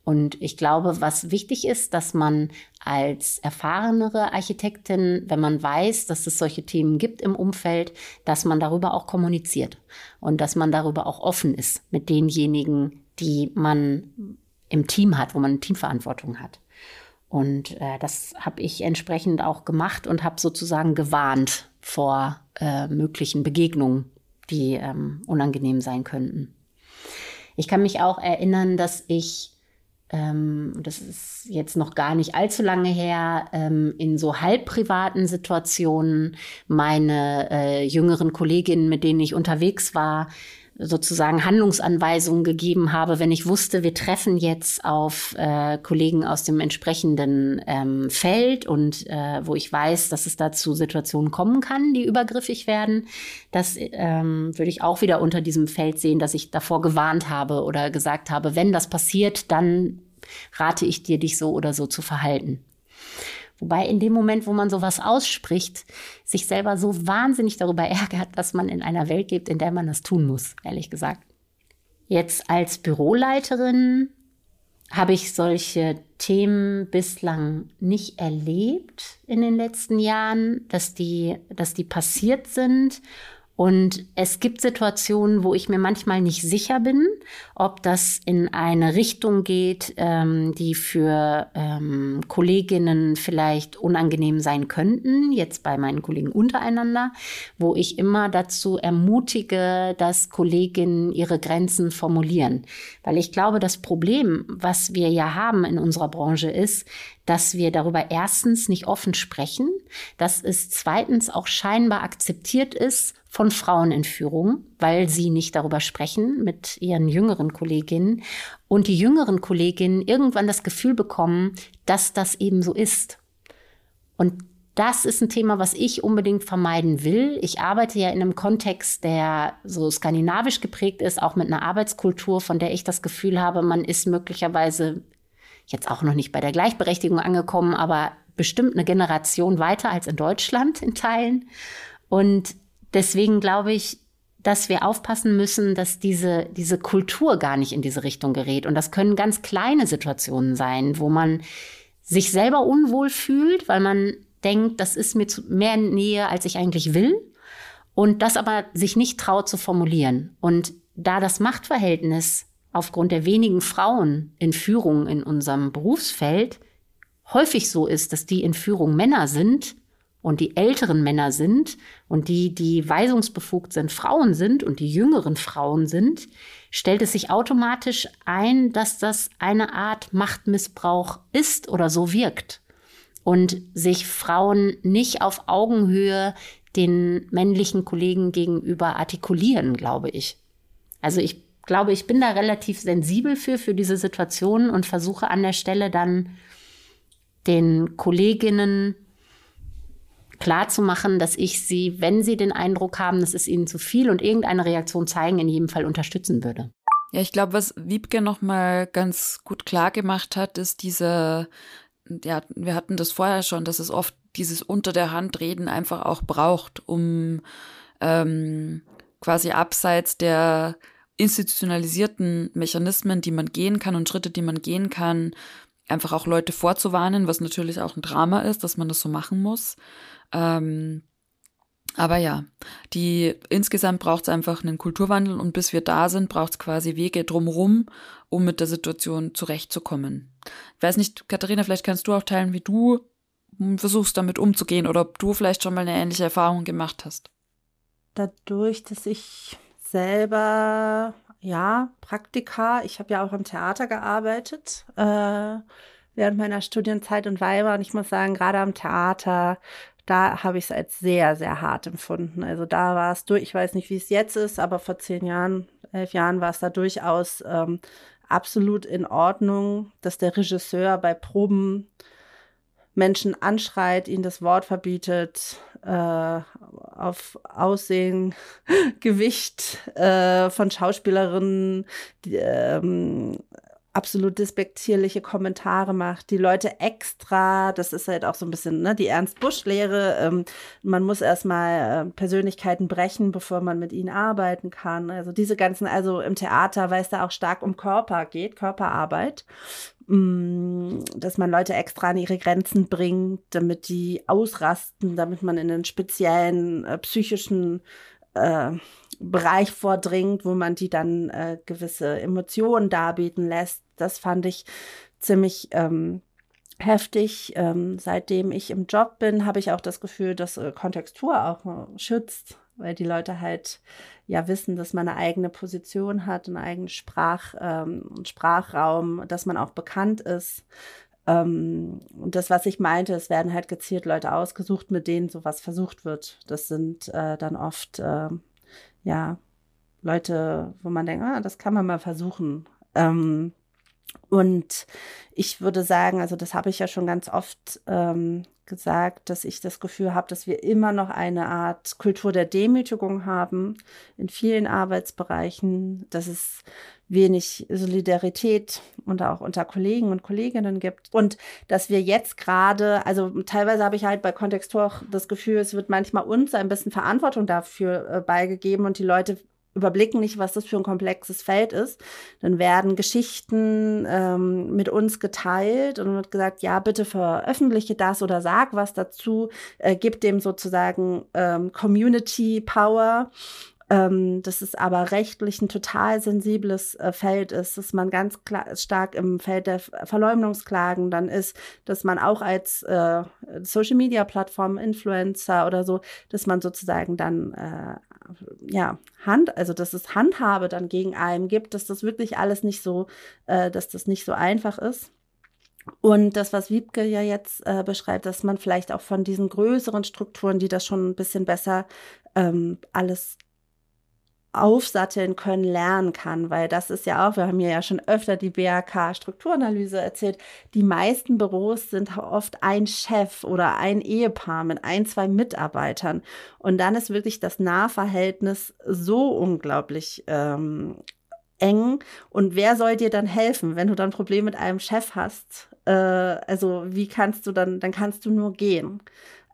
[SPEAKER 2] Und ich glaube, was wichtig ist, dass man als erfahrenere Architektin, wenn man weiß, dass es solche Themen gibt im Umfeld, dass man darüber auch kommuniziert und dass man darüber auch offen ist mit denjenigen, die man im Team hat, wo man Teamverantwortung hat. Und äh, das habe ich entsprechend auch gemacht und habe sozusagen gewarnt vor äh, möglichen Begegnungen, die ähm, unangenehm sein könnten. Ich kann mich auch erinnern, dass ich ähm, das ist jetzt noch gar nicht allzu lange her, ähm, in so halb privaten Situationen meine äh, jüngeren Kolleginnen, mit denen ich unterwegs war, sozusagen Handlungsanweisungen gegeben habe, wenn ich wusste, wir treffen jetzt auf äh, Kollegen aus dem entsprechenden ähm, Feld und äh, wo ich weiß, dass es dazu Situationen kommen kann, die übergriffig werden, das ähm, würde ich auch wieder unter diesem Feld sehen, dass ich davor gewarnt habe oder gesagt habe, wenn das passiert, dann rate ich dir, dich so oder so zu verhalten. Wobei in dem Moment, wo man sowas ausspricht, sich selber so wahnsinnig darüber ärgert, dass man in einer Welt lebt, in der man das tun muss, ehrlich gesagt. Jetzt als Büroleiterin habe ich solche Themen bislang nicht erlebt in den letzten Jahren, dass die, dass die passiert sind und es gibt Situationen, wo ich mir manchmal nicht sicher bin, ob das in eine Richtung geht, ähm, die für ähm, Kolleginnen vielleicht unangenehm sein könnten, jetzt bei meinen Kollegen untereinander, wo ich immer dazu ermutige, dass Kolleginnen ihre Grenzen formulieren. Weil ich glaube, das Problem, was wir ja haben in unserer Branche ist, dass wir darüber erstens nicht offen sprechen, dass es zweitens auch scheinbar akzeptiert ist von Frauenentführung, weil sie nicht darüber sprechen mit ihren jüngeren Kolleginnen und die jüngeren Kolleginnen irgendwann das Gefühl bekommen, dass das eben so ist. Und das ist ein Thema, was ich unbedingt vermeiden will. Ich arbeite ja in einem Kontext, der so skandinavisch geprägt ist, auch mit einer Arbeitskultur, von der ich das Gefühl habe, man ist möglicherweise jetzt auch noch nicht bei der Gleichberechtigung angekommen, aber bestimmt eine Generation weiter als in Deutschland in Teilen. Und deswegen glaube ich, dass wir aufpassen müssen, dass diese, diese Kultur gar nicht in diese Richtung gerät. Und das können ganz kleine Situationen sein, wo man sich selber unwohl fühlt, weil man denkt, das ist mir zu mehr Nähe, als ich eigentlich will. Und das aber sich nicht traut zu formulieren. Und da das Machtverhältnis aufgrund der wenigen Frauen in Führung in unserem Berufsfeld häufig so ist, dass die in Führung Männer sind und die älteren Männer sind und die, die weisungsbefugt sind, Frauen sind und die jüngeren Frauen sind, stellt es sich automatisch ein, dass das eine Art Machtmissbrauch ist oder so wirkt und sich Frauen nicht auf Augenhöhe den männlichen Kollegen gegenüber artikulieren, glaube ich. Also ich glaube, ich bin da relativ sensibel für, für diese Situation und versuche an der Stelle dann den Kolleginnen klar zu machen, dass ich sie, wenn sie den Eindruck haben, es ist ihnen zu viel und irgendeine Reaktion zeigen, in jedem Fall unterstützen würde.
[SPEAKER 1] Ja, ich glaube, was Wiebke nochmal ganz gut klar gemacht hat, ist diese, ja, wir hatten das vorher schon, dass es oft dieses unter der Hand reden einfach auch braucht, um ähm, quasi abseits der institutionalisierten Mechanismen, die man gehen kann und Schritte, die man gehen kann, einfach auch Leute vorzuwarnen, was natürlich auch ein Drama ist, dass man das so machen muss. Ähm, aber ja, die insgesamt braucht es einfach einen Kulturwandel und bis wir da sind, braucht es quasi Wege drumherum, um mit der Situation zurechtzukommen. Ich weiß nicht, Katharina, vielleicht kannst du auch teilen, wie du versuchst, damit umzugehen oder ob du vielleicht schon mal eine ähnliche Erfahrung gemacht hast.
[SPEAKER 4] Dadurch, dass ich selber, ja, Praktika, ich habe ja auch im Theater gearbeitet, äh, während meiner Studienzeit in Weimar. Und ich muss sagen, gerade am Theater da habe ich es als sehr, sehr hart empfunden. Also da war es durch, ich weiß nicht, wie es jetzt ist, aber vor zehn Jahren, elf Jahren war es da durchaus ähm, absolut in Ordnung, dass der Regisseur bei Proben Menschen anschreit, ihnen das Wort verbietet, äh, auf Aussehen, Gewicht äh, von Schauspielerinnen, die, ähm, absolut despektierliche Kommentare macht, die Leute extra, das ist halt auch so ein bisschen ne, die Ernst-Busch-Lehre, ähm, man muss erstmal äh, Persönlichkeiten brechen, bevor man mit ihnen arbeiten kann. Also diese ganzen, also im Theater, weil es da auch stark um Körper geht, Körperarbeit, dass man Leute extra an ihre Grenzen bringt, damit die ausrasten, damit man in einen speziellen äh, psychischen äh, Bereich vordringt, wo man die dann äh, gewisse Emotionen darbieten lässt. Das fand ich ziemlich ähm, heftig. Ähm, seitdem ich im Job bin, habe ich auch das Gefühl, dass äh, Kontextur auch äh, schützt, weil die Leute halt ja wissen, dass man eine eigene Position hat, einen eigenen Sprach, ähm, Sprachraum, dass man auch bekannt ist. Ähm, und das, was ich meinte, es werden halt gezielt Leute ausgesucht, mit denen sowas versucht wird. Das sind äh, dann oft äh, ja, Leute, wo man denkt, ah, das kann man mal versuchen. Ähm, und ich würde sagen, also das habe ich ja schon ganz oft ähm, gesagt, dass ich das Gefühl habe, dass wir immer noch eine Art Kultur der Demütigung haben in vielen Arbeitsbereichen, dass es wenig Solidarität und auch unter Kollegen und Kolleginnen gibt. Und dass wir jetzt gerade, also teilweise habe ich halt bei Kontextur auch das Gefühl, es wird manchmal uns ein bisschen Verantwortung dafür äh, beigegeben und die Leute überblicken nicht, was das für ein komplexes Feld ist. Dann werden Geschichten ähm, mit uns geteilt und wird gesagt, ja, bitte veröffentliche das oder sag was dazu, äh, gib dem sozusagen ähm, Community Power. Ähm, dass es aber rechtlich ein total sensibles äh, Feld ist, dass man ganz klar, stark im Feld der Verleumdungsklagen dann ist, dass man auch als äh, Social Media Plattform Influencer oder so, dass man sozusagen dann äh, ja, Hand, also dass es Handhabe dann gegen einen gibt, dass das wirklich alles nicht so, äh, dass das nicht so einfach ist. Und das, was Wiebke ja jetzt äh, beschreibt, dass man vielleicht auch von diesen größeren Strukturen, die das schon ein bisschen besser ähm, alles aufsatteln können, lernen kann, weil das ist ja auch, wir haben ja schon öfter die BAK Strukturanalyse erzählt, die meisten Büros sind oft ein Chef oder ein Ehepaar mit ein, zwei Mitarbeitern und dann ist wirklich das Nahverhältnis so unglaublich ähm, eng und wer soll dir dann helfen, wenn du dann Probleme mit einem Chef hast? Äh, also wie kannst du dann, dann kannst du nur gehen.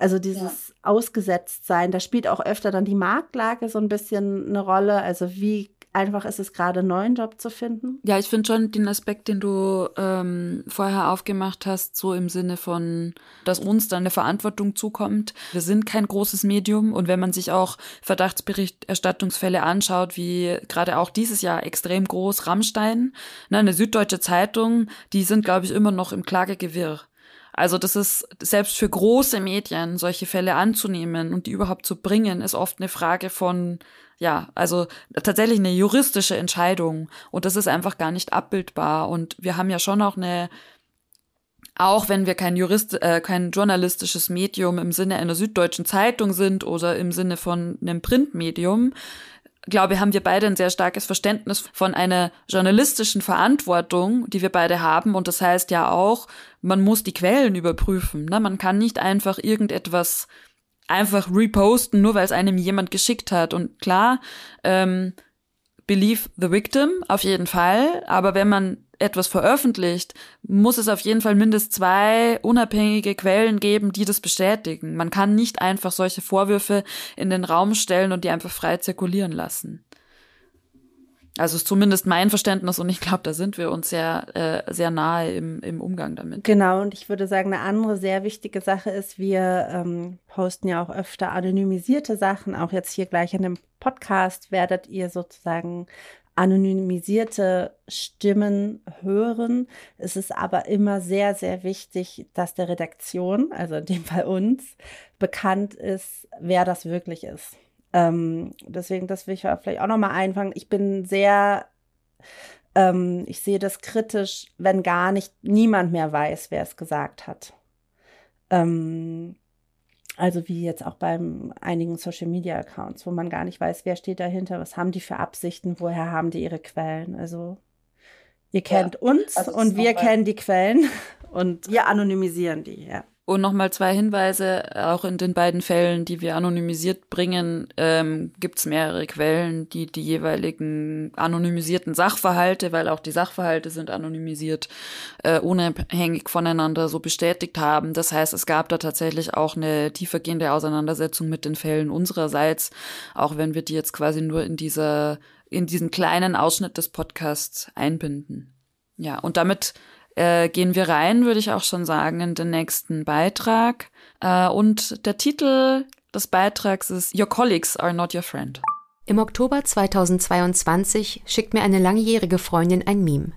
[SPEAKER 4] Also dieses ja. Ausgesetztsein, da spielt auch öfter dann die Marktlage so ein bisschen eine Rolle. Also wie einfach ist es gerade, einen neuen Job zu finden?
[SPEAKER 1] Ja, ich finde schon den Aspekt, den du ähm, vorher aufgemacht hast, so im Sinne von, dass uns dann eine Verantwortung zukommt. Wir sind kein großes Medium und wenn man sich auch Verdachtsberichterstattungsfälle anschaut, wie gerade auch dieses Jahr extrem groß, Rammstein, ne, eine süddeutsche Zeitung, die sind, glaube ich, immer noch im Klagegewirr. Also das ist selbst für große Medien solche Fälle anzunehmen und die überhaupt zu bringen, ist oft eine Frage von ja, also tatsächlich eine juristische Entscheidung. Und das ist einfach gar nicht abbildbar. Und wir haben ja schon auch eine auch wenn wir kein Jurist, äh, kein journalistisches Medium im Sinne einer süddeutschen Zeitung sind oder im Sinne von einem Printmedium, glaube, haben wir beide ein sehr starkes Verständnis von einer journalistischen Verantwortung, die wir beide haben. Und das heißt ja auch, man muss die Quellen überprüfen. Ne? Man kann nicht einfach irgendetwas einfach reposten, nur weil es einem jemand geschickt hat. Und klar, ähm, believe the victim auf jeden Fall. Aber wenn man etwas veröffentlicht, muss es auf jeden Fall mindestens zwei unabhängige Quellen geben, die das bestätigen. Man kann nicht einfach solche Vorwürfe in den Raum stellen und die einfach frei zirkulieren lassen. Also ist zumindest mein Verständnis und ich glaube, da sind wir uns sehr, äh, sehr nahe im, im Umgang damit.
[SPEAKER 4] Genau, und ich würde sagen, eine andere sehr wichtige Sache ist, wir ähm, posten ja auch öfter anonymisierte Sachen. Auch jetzt hier gleich in dem Podcast werdet ihr sozusagen anonymisierte Stimmen hören. Es ist aber immer sehr, sehr wichtig, dass der Redaktion, also in dem Fall uns, bekannt ist, wer das wirklich ist. Ähm, deswegen, das will ich vielleicht auch nochmal einfangen. Ich bin sehr, ähm, ich sehe das kritisch, wenn gar nicht niemand mehr weiß, wer es gesagt hat. Ähm, also wie jetzt auch bei einigen Social Media Accounts, wo man gar nicht weiß, wer steht dahinter, was haben die für Absichten, woher haben die ihre Quellen. Also ihr kennt ja, uns also und wir kennen die Quellen und wir anonymisieren die, ja.
[SPEAKER 1] Und nochmal zwei Hinweise, auch in den beiden Fällen, die wir anonymisiert bringen, ähm, gibt es mehrere Quellen, die die jeweiligen anonymisierten Sachverhalte, weil auch die Sachverhalte sind anonymisiert, äh, unabhängig voneinander so bestätigt haben. Das heißt, es gab da tatsächlich auch eine tiefergehende Auseinandersetzung mit den Fällen unsererseits, auch wenn wir die jetzt quasi nur in dieser, in diesen kleinen Ausschnitt des Podcasts einbinden. Ja, und damit äh, gehen wir rein, würde ich auch schon sagen, in den nächsten Beitrag. Äh, und der Titel des Beitrags ist Your Colleagues are not your friend.
[SPEAKER 5] Im Oktober 2022 schickt mir eine langjährige Freundin ein Meme.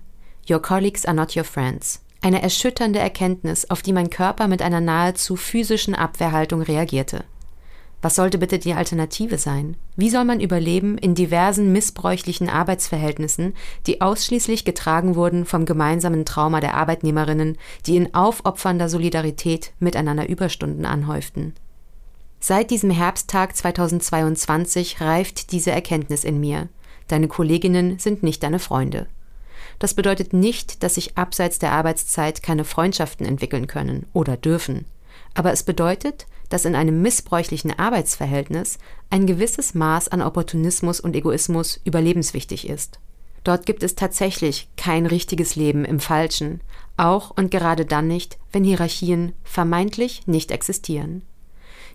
[SPEAKER 5] Your colleagues are not your friends. Eine erschütternde Erkenntnis, auf die mein Körper mit einer nahezu physischen Abwehrhaltung reagierte. Was sollte bitte die Alternative sein? Wie soll man überleben in diversen missbräuchlichen Arbeitsverhältnissen, die ausschließlich getragen wurden vom gemeinsamen Trauma der Arbeitnehmerinnen, die in aufopfernder Solidarität miteinander Überstunden anhäuften? Seit diesem Herbsttag 2022 reift diese Erkenntnis in mir. Deine Kolleginnen sind nicht deine Freunde. Das bedeutet nicht, dass sich abseits der Arbeitszeit keine Freundschaften entwickeln können oder dürfen. Aber es bedeutet, dass in einem missbräuchlichen Arbeitsverhältnis ein gewisses Maß an Opportunismus und Egoismus überlebenswichtig ist. Dort gibt es tatsächlich kein richtiges Leben im Falschen, auch und gerade dann nicht, wenn Hierarchien vermeintlich nicht existieren.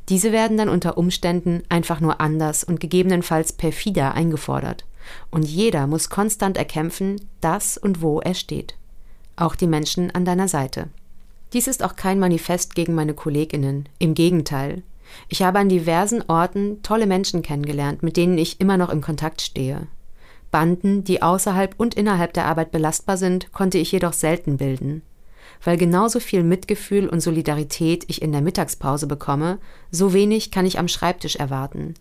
[SPEAKER 5] Diese werden dann unter Umständen einfach nur anders und gegebenenfalls perfider eingefordert, und jeder muss konstant erkämpfen, dass und wo er steht. Auch die Menschen an deiner Seite. Dies ist auch kein Manifest gegen meine Kolleginnen, im Gegenteil. Ich habe an diversen Orten tolle Menschen kennengelernt, mit denen ich immer noch im Kontakt stehe. Banden, die außerhalb und innerhalb der Arbeit belastbar sind, konnte ich jedoch selten bilden. Weil genauso viel Mitgefühl und Solidarität ich in der Mittagspause bekomme, so wenig kann ich am Schreibtisch erwarten.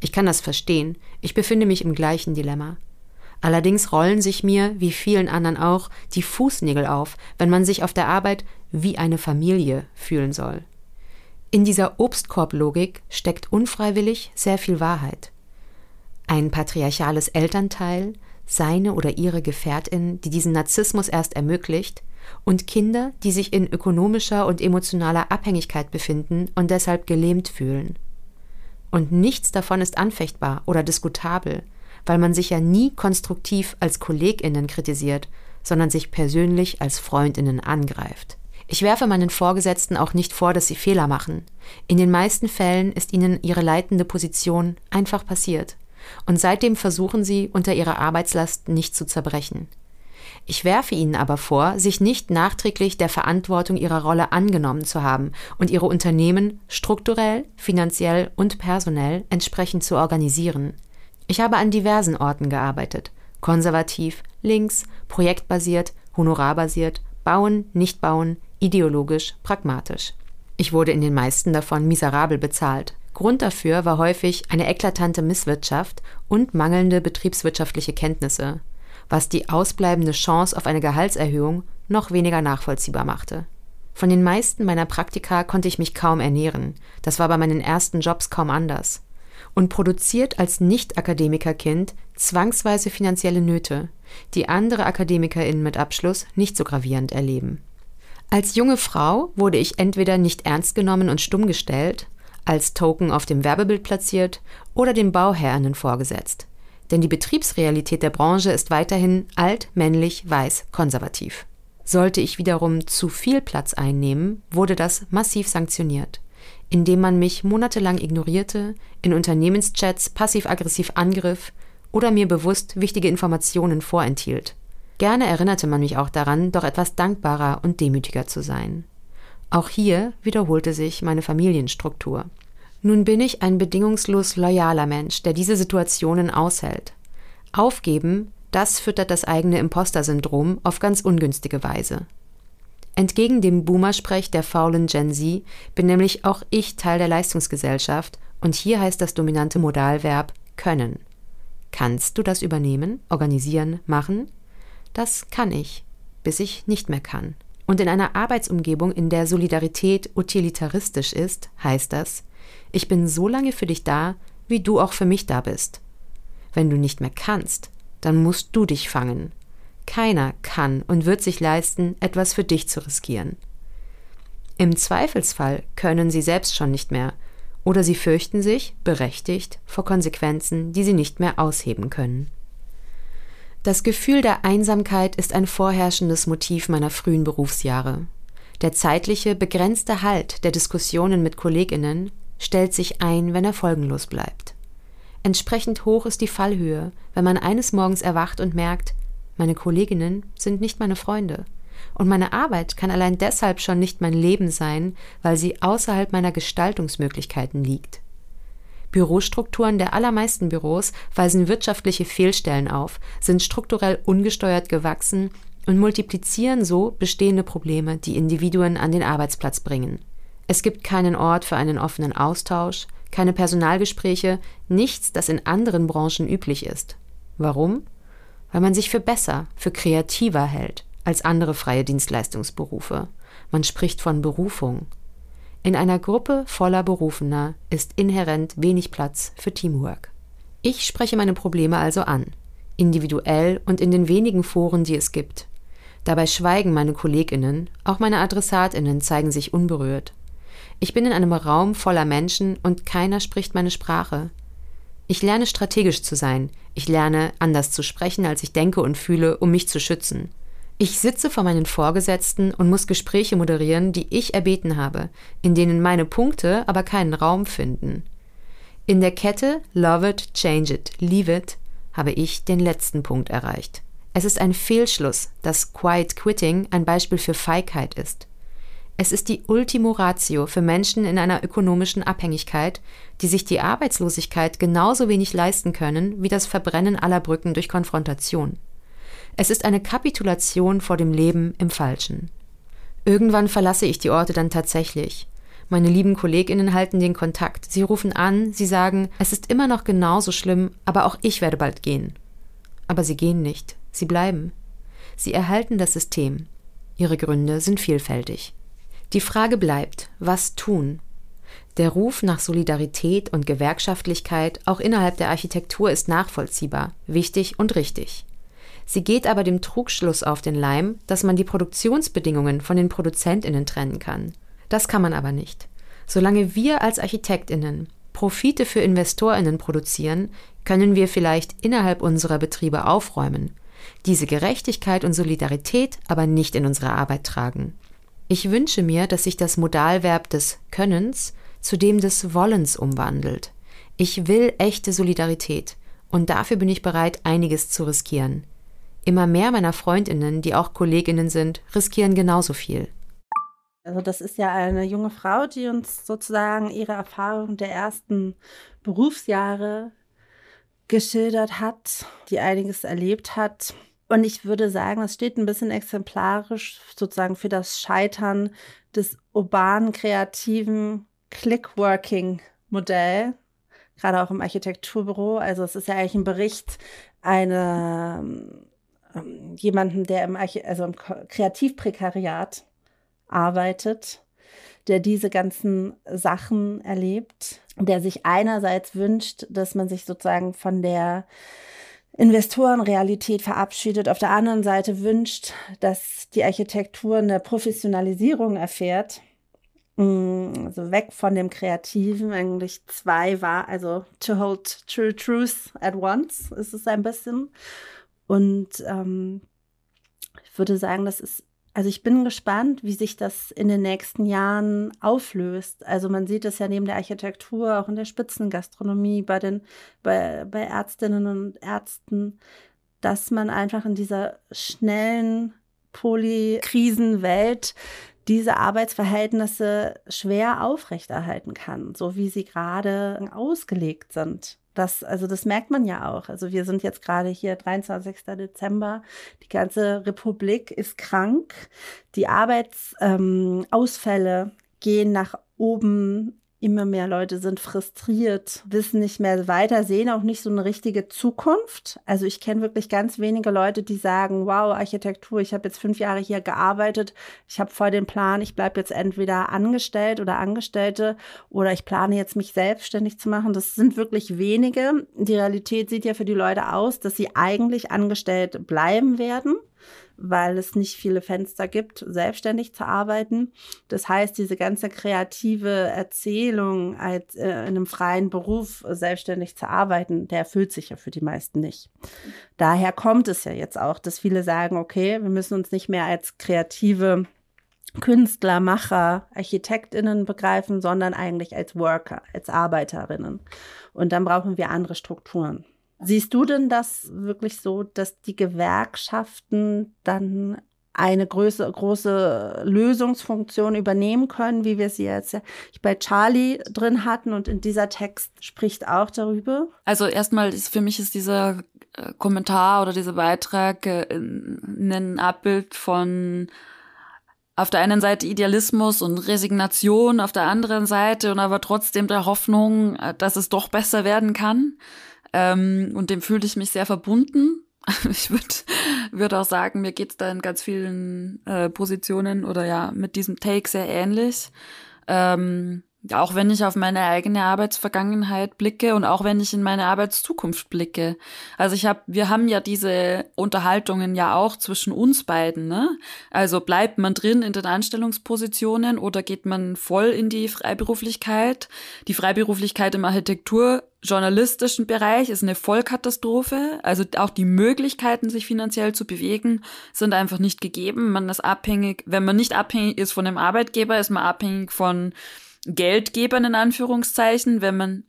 [SPEAKER 5] Ich kann das verstehen, ich befinde mich im gleichen Dilemma. Allerdings rollen sich mir, wie vielen anderen auch, die Fußnägel auf, wenn man sich auf der Arbeit wie eine Familie fühlen soll. In dieser Obstkorblogik steckt unfreiwillig sehr viel Wahrheit. Ein patriarchales Elternteil, seine oder ihre Gefährtin, die diesen Narzissmus erst ermöglicht, und Kinder, die sich in ökonomischer und emotionaler Abhängigkeit befinden und deshalb gelähmt fühlen. Und nichts davon ist anfechtbar oder diskutabel, weil man sich ja nie konstruktiv als Kolleginnen kritisiert, sondern sich persönlich als Freundinnen angreift. Ich werfe meinen Vorgesetzten auch nicht vor, dass sie Fehler machen. In den meisten Fällen ist ihnen ihre leitende Position einfach passiert. Und seitdem versuchen sie, unter ihrer Arbeitslast nicht zu zerbrechen. Ich werfe ihnen aber vor, sich nicht nachträglich der Verantwortung ihrer Rolle angenommen zu haben und ihre Unternehmen strukturell, finanziell und personell entsprechend zu organisieren. Ich habe an diversen Orten gearbeitet. Konservativ, links, projektbasiert, honorarbasiert, bauen, nicht bauen, ideologisch, pragmatisch. Ich wurde in den meisten davon miserabel bezahlt. Grund dafür war häufig eine eklatante Misswirtschaft und mangelnde betriebswirtschaftliche Kenntnisse, was die ausbleibende Chance auf eine Gehaltserhöhung noch weniger nachvollziehbar machte. Von den meisten meiner Praktika konnte ich mich kaum ernähren. Das war bei meinen ersten Jobs kaum anders. und produziert als Nicht-Akademikerkind zwangsweise finanzielle Nöte, die andere AkademikerInnen mit Abschluss nicht so gravierend erleben. Als junge Frau wurde ich entweder nicht ernst genommen und stumm gestellt, als Token auf dem Werbebild platziert oder den Bauherren vorgesetzt. Denn die Betriebsrealität der Branche ist weiterhin alt, männlich, weiß, konservativ. Sollte ich wiederum zu viel Platz einnehmen, wurde das massiv sanktioniert, indem man mich monatelang ignorierte, in Unternehmenschats passiv-aggressiv angriff oder mir bewusst wichtige Informationen vorenthielt. Gerne erinnerte man mich auch daran, doch etwas dankbarer und demütiger zu sein. Auch hier wiederholte sich meine Familienstruktur. Nun bin ich ein bedingungslos loyaler Mensch, der diese Situationen aushält. Aufgeben, das füttert das eigene Imposter-Syndrom auf ganz ungünstige Weise. Entgegen dem Boomer-Sprech der faulen Gen Z bin nämlich auch ich Teil der Leistungsgesellschaft und hier heißt das dominante Modalverb können. Kannst du das übernehmen, organisieren, machen? Das kann ich, bis ich nicht mehr kann. Und in einer Arbeitsumgebung, in der Solidarität utilitaristisch ist, heißt das, ich bin so lange für dich da, wie du auch für mich da bist. Wenn du nicht mehr kannst, dann musst du dich fangen. Keiner kann und wird sich leisten, etwas für dich zu riskieren. Im Zweifelsfall können sie selbst schon nicht mehr, oder sie fürchten sich, berechtigt, vor Konsequenzen, die sie nicht mehr ausheben können. Das Gefühl der Einsamkeit ist ein vorherrschendes Motiv meiner frühen Berufsjahre. Der zeitliche, begrenzte Halt der Diskussionen mit Kolleginnen stellt sich ein, wenn er folgenlos bleibt. Entsprechend hoch ist die Fallhöhe, wenn man eines Morgens erwacht und merkt, meine Kolleginnen sind nicht meine Freunde. Und meine Arbeit kann allein deshalb schon nicht mein Leben sein, weil sie außerhalb meiner Gestaltungsmöglichkeiten liegt. Bürostrukturen der allermeisten Büros weisen wirtschaftliche Fehlstellen auf, sind strukturell ungesteuert gewachsen und multiplizieren so bestehende Probleme, die Individuen an den Arbeitsplatz bringen. Es gibt keinen Ort für einen offenen Austausch, keine Personalgespräche, nichts, das in anderen Branchen üblich ist. Warum? Weil man sich für besser, für kreativer hält als andere freie Dienstleistungsberufe. Man spricht von Berufung, in einer Gruppe voller Berufener ist inhärent wenig Platz für Teamwork. Ich spreche meine Probleme also an, individuell und in den wenigen Foren, die es gibt. Dabei schweigen meine Kolleginnen, auch meine Adressatinnen zeigen sich unberührt. Ich bin in einem Raum voller Menschen und keiner spricht meine Sprache. Ich lerne strategisch zu sein, ich lerne anders zu sprechen, als ich denke und fühle, um mich zu schützen. Ich sitze vor meinen Vorgesetzten und muss Gespräche moderieren, die ich erbeten habe, in denen meine Punkte aber keinen Raum finden. In der Kette Love it, Change it, Leave it habe ich den letzten Punkt erreicht. Es ist ein Fehlschluss, dass Quiet Quitting ein Beispiel für Feigheit ist. Es ist die Ultimo Ratio für Menschen in einer ökonomischen Abhängigkeit, die sich die Arbeitslosigkeit genauso wenig leisten können wie das Verbrennen aller Brücken durch Konfrontation. Es ist eine Kapitulation vor dem Leben im Falschen. Irgendwann verlasse ich die Orte dann tatsächlich. Meine lieben Kolleginnen halten den Kontakt. Sie rufen an, sie sagen, es ist immer noch genauso schlimm, aber auch ich werde bald gehen. Aber sie gehen nicht, sie bleiben. Sie erhalten das System. Ihre Gründe sind vielfältig. Die Frage bleibt, was tun? Der Ruf nach Solidarität und Gewerkschaftlichkeit auch innerhalb der Architektur ist nachvollziehbar, wichtig und richtig. Sie geht aber dem Trugschluss auf den Leim, dass man die Produktionsbedingungen von den Produzentinnen trennen kann. Das kann man aber nicht. Solange wir als Architektinnen Profite für Investorinnen produzieren, können wir vielleicht innerhalb unserer Betriebe aufräumen, diese Gerechtigkeit und Solidarität aber nicht in unsere Arbeit tragen. Ich wünsche mir, dass sich das Modalverb des Könnens zu dem des Wollens umwandelt. Ich will echte Solidarität und dafür bin ich bereit, einiges zu riskieren. Immer mehr meiner Freundinnen, die auch Kolleginnen sind, riskieren genauso viel.
[SPEAKER 4] Also das ist ja eine junge Frau, die uns sozusagen ihre Erfahrung der ersten Berufsjahre geschildert hat, die einiges erlebt hat. Und ich würde sagen, es steht ein bisschen exemplarisch sozusagen für das Scheitern des urbanen, kreativen Clickworking-Modell, gerade auch im Architekturbüro. Also es ist ja eigentlich ein Bericht einer ähm, jemanden, der im, Archi also im Kreativprekariat arbeitet, der diese ganzen Sachen erlebt. der sich einerseits wünscht, dass man sich sozusagen von der Investorenrealität verabschiedet, auf der anderen Seite wünscht, dass die Architektur eine Professionalisierung erfährt. Also weg von dem Kreativen, eigentlich zwei war, also to hold true truth at once ist es ein bisschen. Und ähm, ich würde sagen, das ist also ich bin gespannt, wie sich das in den nächsten Jahren auflöst. Also man sieht es ja neben der Architektur auch in der Spitzengastronomie bei den bei, bei Ärztinnen und Ärzten, dass man einfach in dieser schnellen Polykrisenwelt diese Arbeitsverhältnisse schwer aufrechterhalten kann, so wie sie gerade ausgelegt sind. Das, also das merkt man ja auch. Also wir sind jetzt gerade hier 23. Dezember. Die ganze Republik ist krank. Die Arbeitsausfälle ähm, gehen nach oben immer mehr Leute sind frustriert, wissen nicht mehr weiter, sehen auch nicht so eine richtige Zukunft. Also ich kenne wirklich ganz wenige Leute, die sagen, wow, Architektur, ich habe jetzt fünf Jahre hier gearbeitet, ich habe voll den Plan, ich bleibe jetzt entweder angestellt oder Angestellte oder ich plane jetzt mich selbstständig zu machen. Das sind wirklich wenige. Die Realität sieht ja für die Leute aus, dass sie eigentlich angestellt bleiben werden weil es nicht viele Fenster gibt, selbstständig zu arbeiten. Das heißt, diese ganze kreative Erzählung als äh, in einem freien Beruf selbstständig zu arbeiten, der erfüllt sich ja für die meisten nicht. Daher kommt es ja jetzt auch, dass viele sagen, okay, wir müssen uns nicht mehr als kreative Künstler, Macher, ArchitektInnen begreifen, sondern eigentlich als Worker, als Arbeiterinnen. Und dann brauchen wir andere Strukturen. Siehst du denn das wirklich so, dass die Gewerkschaften dann eine große, große Lösungsfunktion übernehmen können, wie wir sie jetzt bei Charlie drin hatten und in dieser Text spricht auch darüber?
[SPEAKER 1] Also erstmal ist für mich ist dieser äh, Kommentar oder dieser Beitrag äh, ein Abbild von auf der einen Seite Idealismus und Resignation, auf der anderen Seite und aber trotzdem der Hoffnung, äh, dass es doch besser werden kann. Ähm, und dem fühlte ich mich sehr verbunden. Ich würde würd auch sagen, mir geht's da in ganz vielen äh, Positionen oder ja mit diesem Take sehr ähnlich. Ähm, auch wenn ich auf meine eigene Arbeitsvergangenheit blicke und auch wenn ich in meine Arbeitszukunft blicke. Also ich habe, wir haben ja diese Unterhaltungen ja auch zwischen uns beiden. Ne? Also bleibt man drin in den Anstellungspositionen oder geht man voll in die Freiberuflichkeit? Die Freiberuflichkeit im Architekturjournalistischen Bereich ist eine Vollkatastrophe. Also auch die Möglichkeiten, sich finanziell zu bewegen, sind einfach nicht gegeben. Man ist abhängig, wenn man nicht abhängig ist von dem Arbeitgeber, ist man abhängig von Geldgebern in Anführungszeichen, wenn man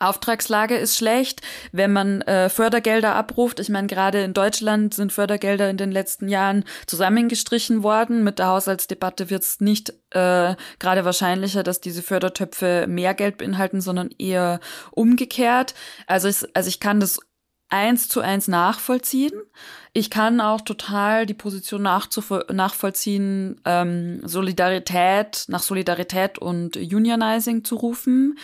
[SPEAKER 1] Auftragslage ist schlecht, wenn man äh, Fördergelder abruft. Ich meine, gerade in Deutschland sind Fördergelder in den letzten Jahren zusammengestrichen worden. Mit der Haushaltsdebatte wird es nicht äh, gerade wahrscheinlicher, dass diese Fördertöpfe mehr Geld beinhalten, sondern eher umgekehrt. Also, ich, also ich kann das eins zu eins nachvollziehen. Ich kann auch total die Position nachvollziehen, ähm, Solidarität, nach Solidarität und Unionizing zu rufen.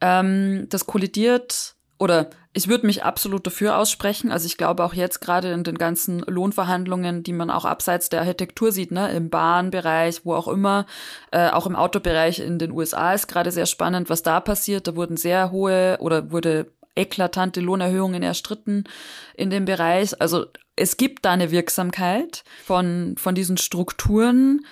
[SPEAKER 1] Ähm, das kollidiert oder ich würde mich absolut dafür aussprechen. Also ich glaube auch jetzt gerade in den ganzen Lohnverhandlungen, die man auch abseits der Architektur sieht, ne, im Bahnbereich, wo auch immer, äh, auch im Autobereich in den USA ist gerade sehr spannend, was da passiert. Da wurden sehr hohe oder wurde eklatante Lohnerhöhungen erstritten in dem Bereich. Also es gibt da eine Wirksamkeit von, von diesen Strukturen.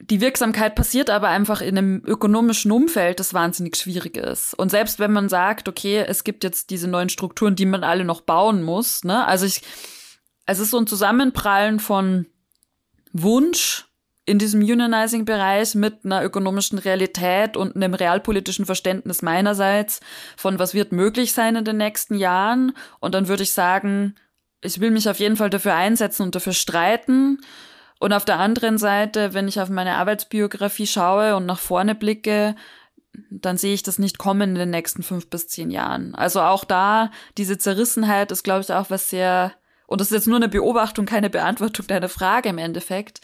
[SPEAKER 1] Die Wirksamkeit passiert aber einfach in einem ökonomischen Umfeld, das wahnsinnig schwierig ist. Und selbst wenn man sagt, okay, es gibt jetzt diese neuen Strukturen, die man alle noch bauen muss, ne? Also ich, es ist so ein Zusammenprallen von Wunsch in diesem Unionizing-Bereich mit einer ökonomischen Realität und einem realpolitischen Verständnis meinerseits von was wird möglich sein in den nächsten Jahren. Und dann würde ich sagen, ich will mich auf jeden Fall dafür einsetzen und dafür streiten. Und auf der anderen Seite, wenn ich auf meine Arbeitsbiografie schaue und nach vorne blicke, dann sehe ich das nicht kommen in den nächsten fünf bis zehn Jahren. Also auch da, diese Zerrissenheit ist, glaube ich, auch was sehr, und das ist jetzt nur eine Beobachtung, keine Beantwortung deiner Frage im Endeffekt,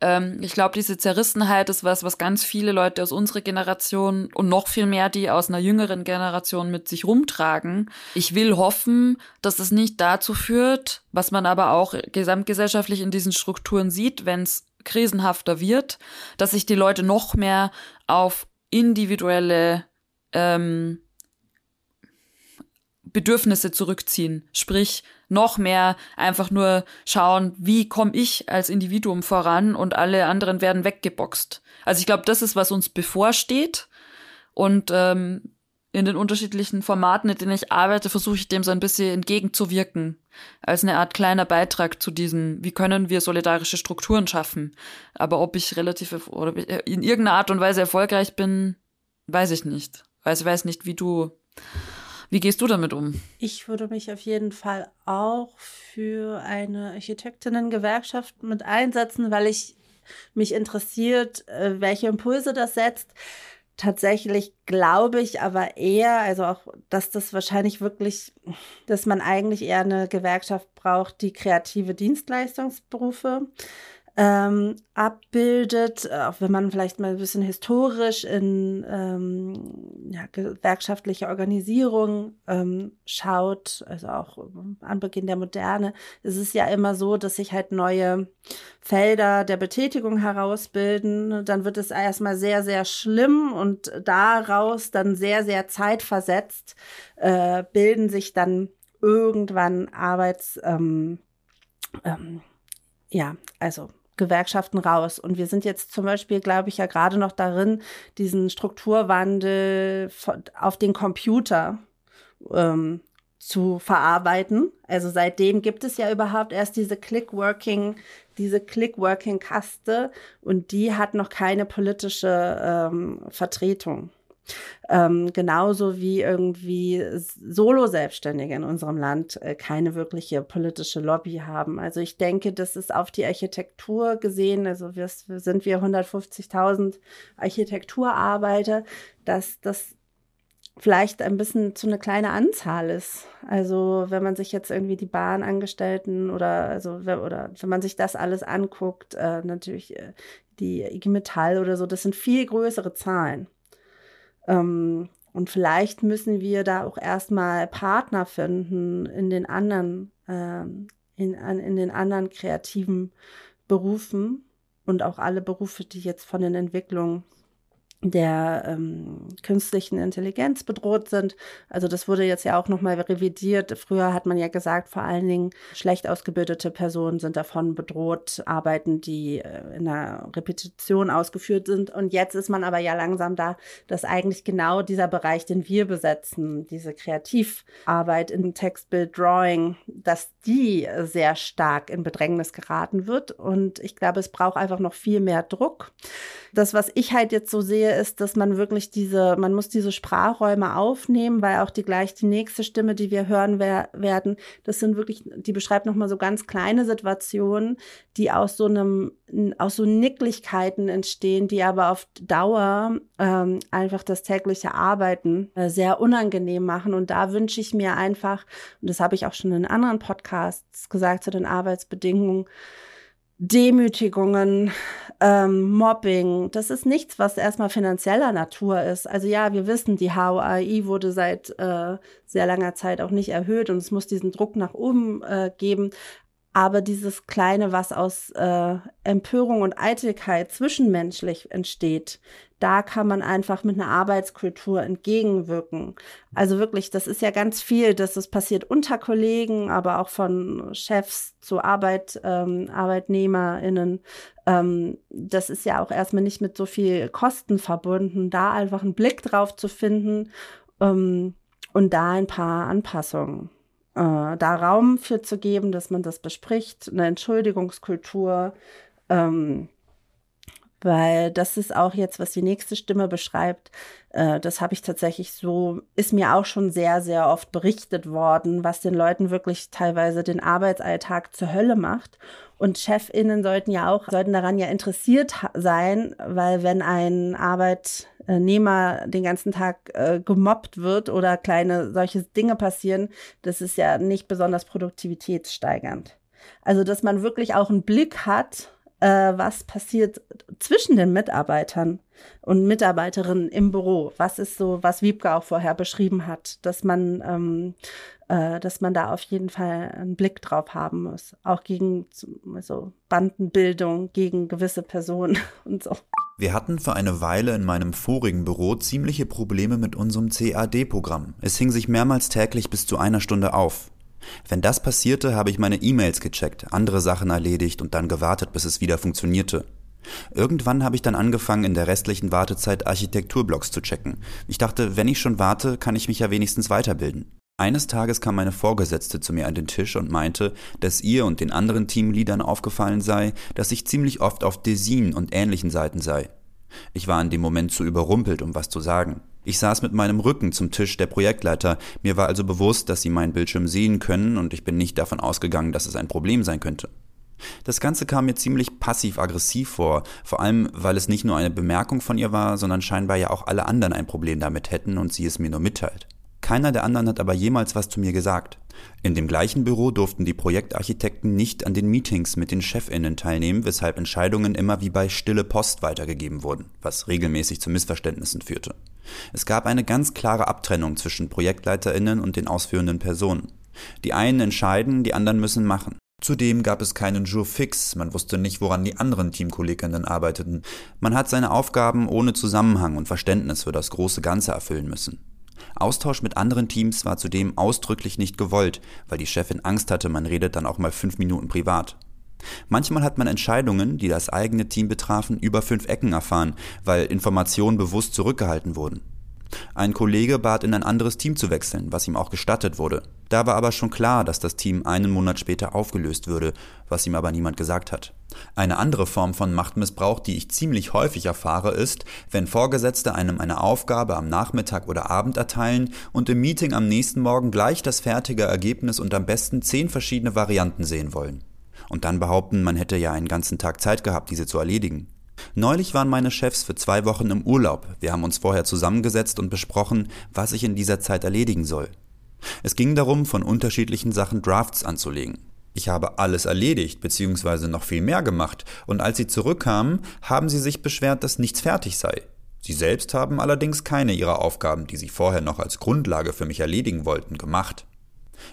[SPEAKER 1] ähm, ich glaube, diese Zerrissenheit ist was, was ganz viele Leute aus unserer Generation und noch viel mehr die aus einer jüngeren Generation mit sich rumtragen. Ich will hoffen, dass es nicht dazu führt, was man aber auch gesamtgesellschaftlich in diesen Strukturen sieht, wenn es krisenhafter wird, dass sich die Leute noch mehr auf individuelle ähm, Bedürfnisse zurückziehen. Sprich, noch mehr einfach nur schauen, wie komme ich als Individuum voran und alle anderen werden weggeboxt. Also ich glaube, das ist, was uns bevorsteht. Und ähm, in den unterschiedlichen Formaten, in denen ich arbeite, versuche ich dem so ein bisschen entgegenzuwirken. Als eine Art kleiner Beitrag zu diesem, wie können wir solidarische Strukturen schaffen. Aber ob ich relativ oder in irgendeiner Art und Weise erfolgreich bin, weiß ich nicht. Also ich weiß nicht, wie du wie gehst du damit um?
[SPEAKER 4] Ich würde mich auf jeden Fall auch für eine Architektinnen-Gewerkschaft mit einsetzen, weil ich mich interessiert, äh, welche Impulse das setzt. Tatsächlich glaube ich aber eher, also auch, dass das wahrscheinlich wirklich, dass man eigentlich eher eine Gewerkschaft braucht, die kreative Dienstleistungsberufe ähm, abbildet, auch wenn man vielleicht mal ein bisschen historisch in ähm, ja, gewerkschaftliche Organisierung ähm, schaut, also auch an Beginn der Moderne, ist es ja immer so, dass sich halt neue Felder der Betätigung herausbilden. Dann wird es erstmal sehr, sehr schlimm und daraus dann sehr, sehr zeitversetzt äh, bilden sich dann irgendwann Arbeits, ähm, ähm, ja, also Gewerkschaften raus. Und wir sind jetzt zum Beispiel, glaube ich, ja gerade noch darin, diesen Strukturwandel auf den Computer ähm, zu verarbeiten. Also seitdem gibt es ja überhaupt erst diese Click-Working, diese Click-Working-Kaste und die hat noch keine politische ähm, Vertretung. Ähm, genauso wie irgendwie Solo-Selbstständige in unserem Land äh, keine wirkliche politische Lobby haben. Also ich denke, das ist auf die Architektur gesehen, also wir, sind wir 150.000 Architekturarbeiter, dass das vielleicht ein bisschen zu eine kleine Anzahl ist. Also wenn man sich jetzt irgendwie die Bahnangestellten oder also oder wenn man sich das alles anguckt, äh, natürlich äh, die IG Metall oder so, das sind viel größere Zahlen. Ähm, und vielleicht müssen wir da auch erstmal Partner finden in den anderen, ähm, in, in den anderen kreativen Berufen und auch alle Berufe, die jetzt von den Entwicklungen der ähm, künstlichen Intelligenz bedroht sind. Also das wurde jetzt ja auch nochmal revidiert. Früher hat man ja gesagt, vor allen Dingen schlecht ausgebildete Personen sind davon bedroht, Arbeiten, die äh, in einer Repetition ausgeführt sind. Und jetzt ist man aber ja langsam da, dass eigentlich genau dieser Bereich, den wir besetzen, diese Kreativarbeit in Textbild, Drawing, dass die sehr stark in Bedrängnis geraten wird. Und ich glaube, es braucht einfach noch viel mehr Druck. Das, was ich halt jetzt so sehe, ist, dass man wirklich diese, man muss diese Sprachräume aufnehmen, weil auch die gleich die nächste Stimme, die wir hören wer werden, das sind wirklich, die beschreibt nochmal so ganz kleine Situationen, die aus so einem, aus so Nicklichkeiten entstehen, die aber auf Dauer ähm, einfach das tägliche Arbeiten äh, sehr unangenehm machen. Und da wünsche ich mir einfach, und das habe ich auch schon in anderen Podcasts gesagt zu den Arbeitsbedingungen, Demütigungen, ähm, Mobbing, das ist nichts, was erstmal finanzieller Natur ist. Also ja, wir wissen, die HOAI wurde seit äh, sehr langer Zeit auch nicht erhöht und es muss diesen Druck nach oben äh, geben. Aber dieses Kleine, was aus äh, Empörung und Eitelkeit zwischenmenschlich entsteht, da kann man einfach mit einer Arbeitskultur entgegenwirken. Also wirklich, das ist ja ganz viel, dass es passiert unter Kollegen, aber auch von Chefs zu Arbeit, ähm, ArbeitnehmerInnen. Ähm, das ist ja auch erstmal nicht mit so viel Kosten verbunden, da einfach einen Blick drauf zu finden ähm, und da ein paar Anpassungen äh, da Raum für zu geben, dass man das bespricht, eine Entschuldigungskultur, ähm, weil das ist auch jetzt, was die nächste Stimme beschreibt. Äh, das habe ich tatsächlich so, ist mir auch schon sehr, sehr oft berichtet worden, was den Leuten wirklich teilweise den Arbeitsalltag zur Hölle macht. Und ChefInnen sollten ja auch, sollten daran ja interessiert sein, weil wenn ein Arbeitnehmer den ganzen Tag äh, gemobbt wird oder kleine solche Dinge passieren, das ist ja nicht besonders produktivitätssteigernd. Also, dass man wirklich auch einen Blick hat, äh, was passiert zwischen den Mitarbeitern und Mitarbeiterinnen im Büro. Was ist so, was Wiebke auch vorher beschrieben hat, dass man, ähm, äh, dass man da auf jeden Fall einen Blick drauf haben muss. Auch gegen also Bandenbildung, gegen gewisse Personen und so.
[SPEAKER 6] Wir hatten für eine Weile in meinem vorigen Büro ziemliche Probleme mit unserem CAD-Programm. Es hing sich mehrmals täglich bis zu einer Stunde auf. Wenn das passierte, habe ich meine E-Mails gecheckt, andere Sachen erledigt und dann gewartet, bis es wieder funktionierte. Irgendwann habe ich dann angefangen, in der restlichen Wartezeit Architekturblogs zu checken. Ich dachte, wenn ich schon warte, kann ich mich ja wenigstens weiterbilden. Eines Tages kam meine Vorgesetzte zu mir an den Tisch und meinte, dass ihr und den anderen Teamleadern aufgefallen sei, dass ich ziemlich oft auf Desin und ähnlichen Seiten sei. Ich war in dem Moment zu überrumpelt, um was zu sagen. Ich saß mit meinem Rücken zum Tisch der Projektleiter, mir war also bewusst, dass sie meinen Bildschirm sehen können und ich bin nicht davon ausgegangen, dass es ein Problem sein könnte. Das Ganze kam mir ziemlich passiv-aggressiv vor, vor allem weil es nicht nur eine Bemerkung von ihr war, sondern scheinbar ja auch alle anderen ein Problem damit hätten und sie es mir nur mitteilt. Keiner der anderen hat aber jemals was zu mir gesagt. In dem gleichen Büro durften die Projektarchitekten nicht an den Meetings mit den Chefinnen teilnehmen, weshalb Entscheidungen immer wie bei stille Post weitergegeben wurden, was regelmäßig zu Missverständnissen führte. Es gab eine ganz klare Abtrennung zwischen Projektleiterinnen und den ausführenden Personen. Die einen entscheiden, die anderen müssen machen. Zudem gab es keinen Jour fix, man wusste nicht, woran die anderen Teamkolleginnen arbeiteten. Man hat seine Aufgaben ohne Zusammenhang und Verständnis für das große Ganze erfüllen müssen. Austausch mit anderen Teams war zudem ausdrücklich nicht gewollt, weil die Chefin Angst hatte, man redet dann auch mal fünf Minuten privat. Manchmal hat man Entscheidungen, die das eigene Team betrafen, über fünf Ecken erfahren, weil Informationen bewusst zurückgehalten wurden. Ein Kollege bat in ein anderes Team zu wechseln, was ihm auch gestattet wurde. Da war aber schon klar, dass das Team einen Monat später aufgelöst würde, was ihm aber niemand gesagt hat. Eine andere Form von Machtmissbrauch, die ich ziemlich häufig erfahre, ist, wenn Vorgesetzte einem eine Aufgabe am Nachmittag oder Abend erteilen und im Meeting am nächsten Morgen gleich das fertige Ergebnis und am besten zehn verschiedene Varianten sehen wollen. Und dann behaupten, man hätte ja einen ganzen Tag Zeit gehabt, diese zu erledigen. Neulich waren meine Chefs für zwei Wochen im Urlaub. Wir haben uns vorher zusammengesetzt und besprochen, was ich in dieser Zeit erledigen soll. Es ging darum, von unterschiedlichen Sachen Drafts anzulegen. Ich habe alles erledigt, beziehungsweise noch viel mehr gemacht, und als sie zurückkamen, haben sie sich beschwert, dass nichts fertig sei. Sie selbst haben allerdings keine ihrer Aufgaben, die sie vorher noch als Grundlage für mich erledigen wollten, gemacht.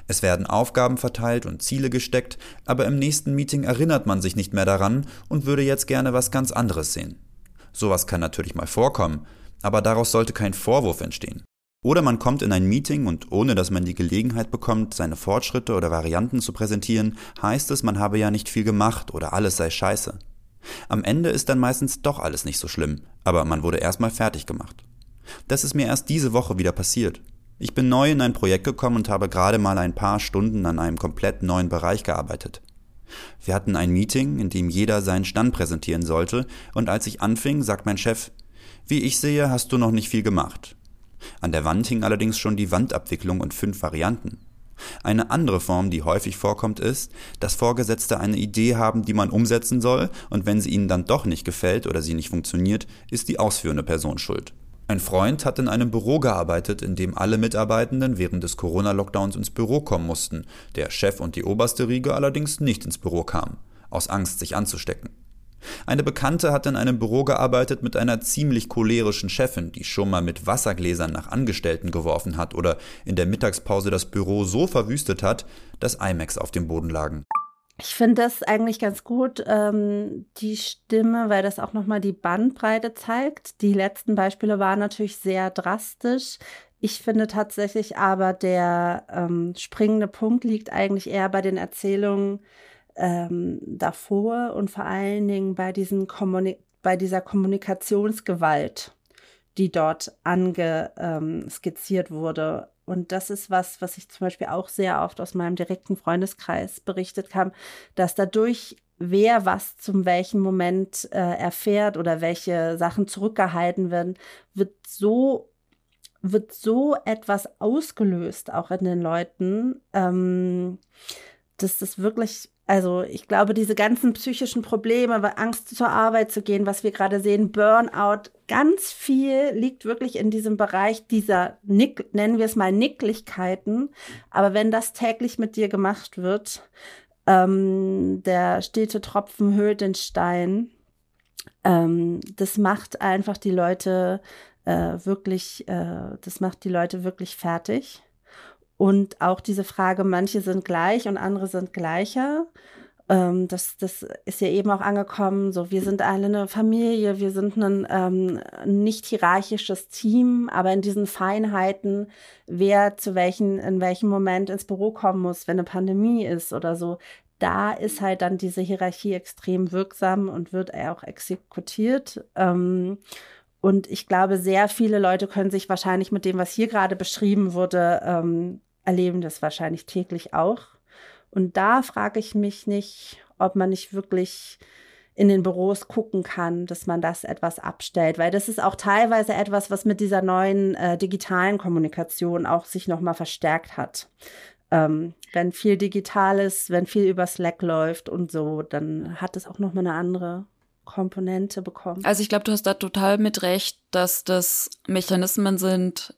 [SPEAKER 6] Es werden Aufgaben verteilt und Ziele gesteckt, aber im nächsten Meeting erinnert man sich nicht mehr daran und würde jetzt gerne was ganz anderes sehen. Sowas kann natürlich mal vorkommen, aber daraus sollte kein Vorwurf entstehen. Oder man kommt in ein Meeting und ohne dass man die Gelegenheit bekommt, seine Fortschritte oder Varianten zu präsentieren, heißt es, man habe ja nicht viel gemacht oder alles sei scheiße. Am Ende ist dann meistens doch alles nicht so schlimm, aber man wurde erstmal fertig gemacht. Das ist mir erst diese Woche wieder passiert. Ich bin neu in ein Projekt gekommen und habe gerade mal ein paar Stunden an einem komplett neuen Bereich gearbeitet. Wir hatten ein Meeting, in dem jeder seinen Stand präsentieren sollte, und als ich anfing, sagt mein Chef, wie ich sehe, hast du noch nicht viel gemacht. An der Wand hing allerdings schon die Wandabwicklung und fünf Varianten. Eine andere Form, die häufig vorkommt, ist, dass Vorgesetzte eine Idee haben, die man umsetzen soll, und wenn sie ihnen dann doch nicht gefällt oder sie nicht funktioniert, ist die ausführende Person schuld. Ein Freund hat in einem Büro gearbeitet, in dem alle Mitarbeitenden während des Corona-Lockdowns ins Büro kommen mussten, der Chef und die oberste Riege allerdings nicht ins Büro kamen, aus Angst, sich anzustecken. Eine Bekannte hat in einem Büro gearbeitet mit einer ziemlich cholerischen Chefin, die schon mal mit Wassergläsern nach Angestellten geworfen hat oder in der Mittagspause das Büro so verwüstet hat, dass IMAX auf dem Boden lagen.
[SPEAKER 4] Ich finde das eigentlich ganz gut, ähm, die Stimme, weil das auch nochmal die Bandbreite zeigt. Die letzten Beispiele waren natürlich sehr drastisch. Ich finde tatsächlich aber, der ähm, springende Punkt liegt eigentlich eher bei den Erzählungen ähm, davor und vor allen Dingen bei, diesen Kommuni bei dieser Kommunikationsgewalt, die dort angeskizziert ähm, wurde. Und das ist was, was ich zum Beispiel auch sehr oft aus meinem direkten Freundeskreis berichtet kam, dass dadurch wer was zum welchen Moment äh, erfährt oder welche Sachen zurückgehalten werden, wird so wird so etwas ausgelöst auch in den Leuten, ähm, dass das wirklich also ich glaube, diese ganzen psychischen Probleme, Angst zur Arbeit zu gehen, was wir gerade sehen, Burnout, ganz viel liegt wirklich in diesem Bereich dieser, Nick, nennen wir es mal Nicklichkeiten. Aber wenn das täglich mit dir gemacht wird, ähm, der stete Tropfen höhlt den Stein, ähm, das macht einfach die Leute äh, wirklich, äh, das macht die Leute wirklich fertig. Und auch diese Frage, manche sind gleich und andere sind gleicher. ähm, das, das ist ja eben auch angekommen, so wir sind alle eine Familie, wir sind ein ähm, nicht hierarchisches Team, aber in diesen Feinheiten, wer zu welchen, in welchem Moment ins Büro kommen muss, wenn eine Pandemie ist oder so, da ist halt dann diese Hierarchie extrem wirksam und wird auch exekutiert. Ähm, und ich glaube, sehr viele Leute können sich wahrscheinlich mit dem, was hier gerade beschrieben wurde, ähm, erleben das wahrscheinlich täglich auch. Und da frage ich mich nicht, ob man nicht wirklich in den Büros gucken kann, dass man das etwas abstellt, weil das ist auch teilweise etwas, was mit dieser neuen äh, digitalen Kommunikation auch sich nochmal verstärkt hat. Ähm, wenn viel digital ist, wenn viel über Slack läuft und so, dann hat es auch nochmal eine andere Komponente bekommen.
[SPEAKER 1] Also ich glaube, du hast da total mit recht, dass das Mechanismen sind,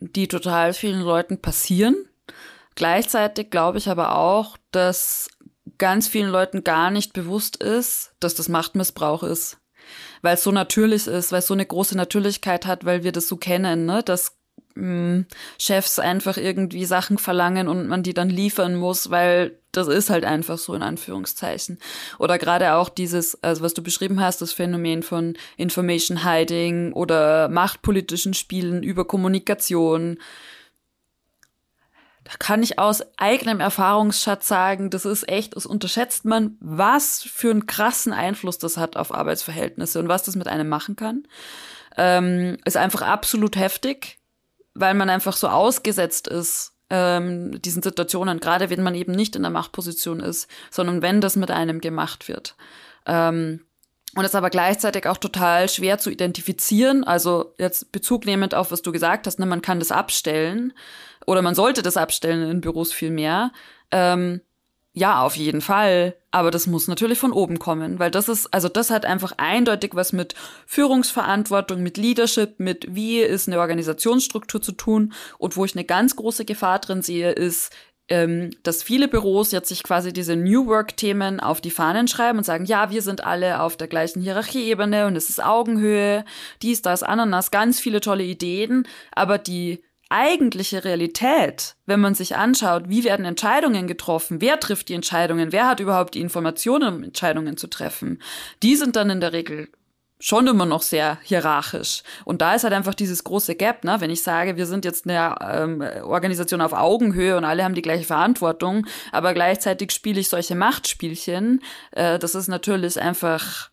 [SPEAKER 1] die total vielen Leuten passieren. Gleichzeitig glaube ich aber auch, dass ganz vielen Leuten gar nicht bewusst ist, dass das Machtmissbrauch ist. Weil es so natürlich ist, weil es so eine große Natürlichkeit hat, weil wir das so kennen, ne? dass Chefs einfach irgendwie Sachen verlangen und man die dann liefern muss, weil das ist halt einfach so in Anführungszeichen. Oder gerade auch dieses, also was du beschrieben hast, das Phänomen von Information Hiding oder machtpolitischen Spielen über Kommunikation. Da kann ich aus eigenem Erfahrungsschatz sagen, das ist echt, das unterschätzt man, was für einen krassen Einfluss das hat auf Arbeitsverhältnisse und was das mit einem machen kann. Ähm, ist einfach absolut heftig weil man einfach so ausgesetzt ist ähm, diesen Situationen, gerade wenn man eben nicht in der Machtposition ist, sondern wenn das mit einem gemacht wird. Ähm, und es ist aber gleichzeitig auch total schwer zu identifizieren. Also jetzt Bezug nehmend auf, was du gesagt hast, ne, man kann das abstellen oder man sollte das abstellen in Büros viel mehr. Ähm, ja, auf jeden Fall. Aber das muss natürlich von oben kommen, weil das ist, also das hat einfach eindeutig was mit Führungsverantwortung, mit Leadership, mit wie ist eine Organisationsstruktur zu tun. Und wo ich eine ganz große Gefahr drin sehe, ist, ähm, dass viele Büros jetzt sich quasi diese New Work-Themen auf die Fahnen schreiben und sagen, ja, wir sind alle auf der gleichen Hierarchieebene und es ist Augenhöhe, dies, das, Ananas, ganz viele tolle Ideen, aber die eigentliche Realität, wenn man sich anschaut, wie werden Entscheidungen getroffen, wer trifft die Entscheidungen, wer hat überhaupt die Informationen, um Entscheidungen zu treffen, die sind dann in der Regel schon immer noch sehr hierarchisch. Und da ist halt einfach dieses große Gap, ne? wenn ich sage, wir sind jetzt eine ähm, Organisation auf Augenhöhe und alle haben die gleiche Verantwortung, aber gleichzeitig spiele ich solche Machtspielchen, äh, das ist natürlich einfach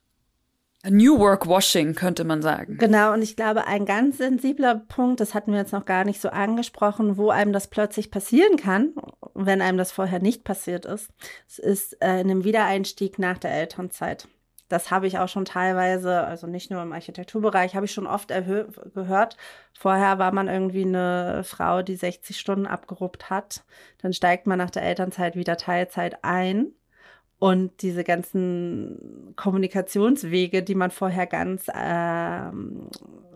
[SPEAKER 1] New Work Washing, könnte man sagen.
[SPEAKER 4] Genau, und ich glaube, ein ganz sensibler Punkt, das hatten wir jetzt noch gar nicht so angesprochen, wo einem das plötzlich passieren kann, wenn einem das vorher nicht passiert ist, es ist äh, in einem Wiedereinstieg nach der Elternzeit. Das habe ich auch schon teilweise, also nicht nur im Architekturbereich, habe ich schon oft gehört. Vorher war man irgendwie eine Frau, die 60 Stunden abgeruppt hat. Dann steigt man nach der Elternzeit wieder Teilzeit ein und diese ganzen Kommunikationswege, die man vorher ganz äh,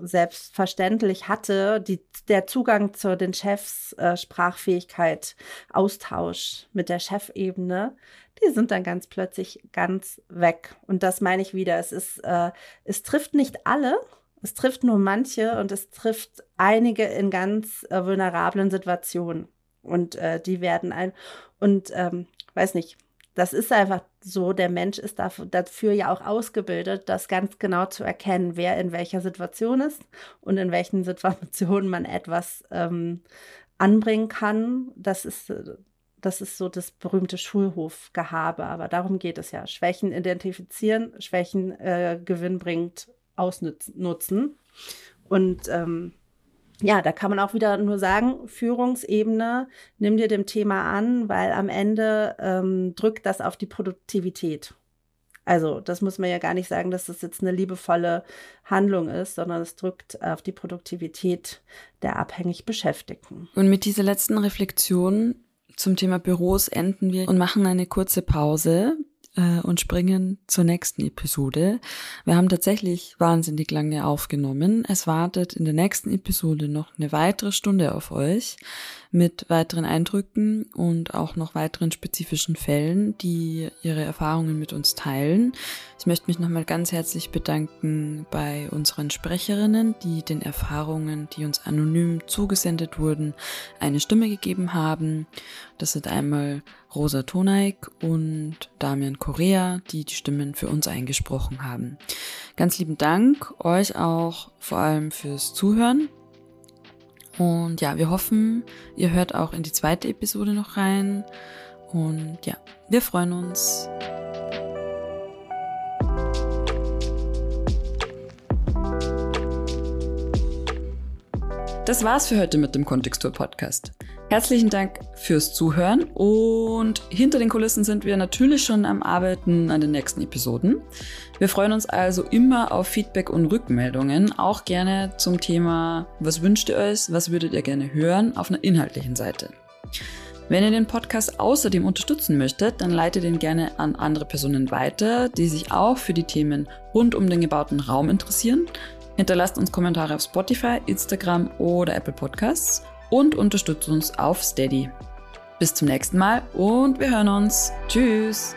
[SPEAKER 4] selbstverständlich hatte, die, der Zugang zu den Chefs, äh, Sprachfähigkeit, Austausch mit der Chefebene, die sind dann ganz plötzlich ganz weg. Und das meine ich wieder. Es ist, äh, es trifft nicht alle, es trifft nur manche und es trifft einige in ganz äh, vulnerablen Situationen. Und äh, die werden ein, und ähm, weiß nicht, das ist einfach so, der Mensch ist dafür ja auch ausgebildet, das ganz genau zu erkennen, wer in welcher Situation ist und in welchen Situationen man etwas ähm, anbringen kann. Das ist, das ist so das berühmte Schulhofgehabe, aber darum geht es ja. Schwächen identifizieren, Schwächen äh, gewinnbringend ausnutzen. Und ähm, ja, da kann man auch wieder nur sagen, Führungsebene, nimm dir dem Thema an, weil am Ende ähm, drückt das auf die Produktivität. Also, das muss man ja gar nicht sagen, dass das jetzt eine liebevolle Handlung ist, sondern es drückt auf die Produktivität der abhängig Beschäftigten.
[SPEAKER 1] Und mit dieser letzten Reflexion zum Thema Büros enden wir und machen eine kurze Pause äh, und springen zur nächsten Episode. Wir haben tatsächlich wahnsinnig lange aufgenommen. Es wartet in der nächsten Episode noch eine weitere Stunde auf euch mit weiteren Eindrücken und auch noch weiteren spezifischen Fällen, die ihre Erfahrungen mit uns teilen. Ich möchte mich nochmal ganz herzlich bedanken bei unseren Sprecherinnen, die den Erfahrungen, die uns anonym zugesendet wurden, eine Stimme gegeben haben. Das sind einmal Rosa Toneik und Damian Correa, die die Stimmen für uns eingesprochen haben. Ganz lieben Dank euch auch vor allem fürs Zuhören. Und ja, wir hoffen, ihr hört auch in die zweite Episode noch rein. Und ja, wir freuen uns. Das war's für heute mit dem Kontextur Podcast. Herzlichen Dank fürs Zuhören und hinter den Kulissen sind wir natürlich schon am Arbeiten an den nächsten Episoden. Wir freuen uns also immer auf Feedback und Rückmeldungen, auch gerne zum Thema, was wünscht ihr euch, was würdet ihr gerne hören, auf einer inhaltlichen Seite. Wenn ihr den Podcast außerdem unterstützen möchtet, dann leitet ihn gerne an andere Personen weiter, die sich auch für die Themen rund um den gebauten Raum interessieren. Hinterlasst uns Kommentare auf Spotify, Instagram oder Apple Podcasts und unterstützt uns auf Steady. Bis zum nächsten Mal und wir hören uns. Tschüss.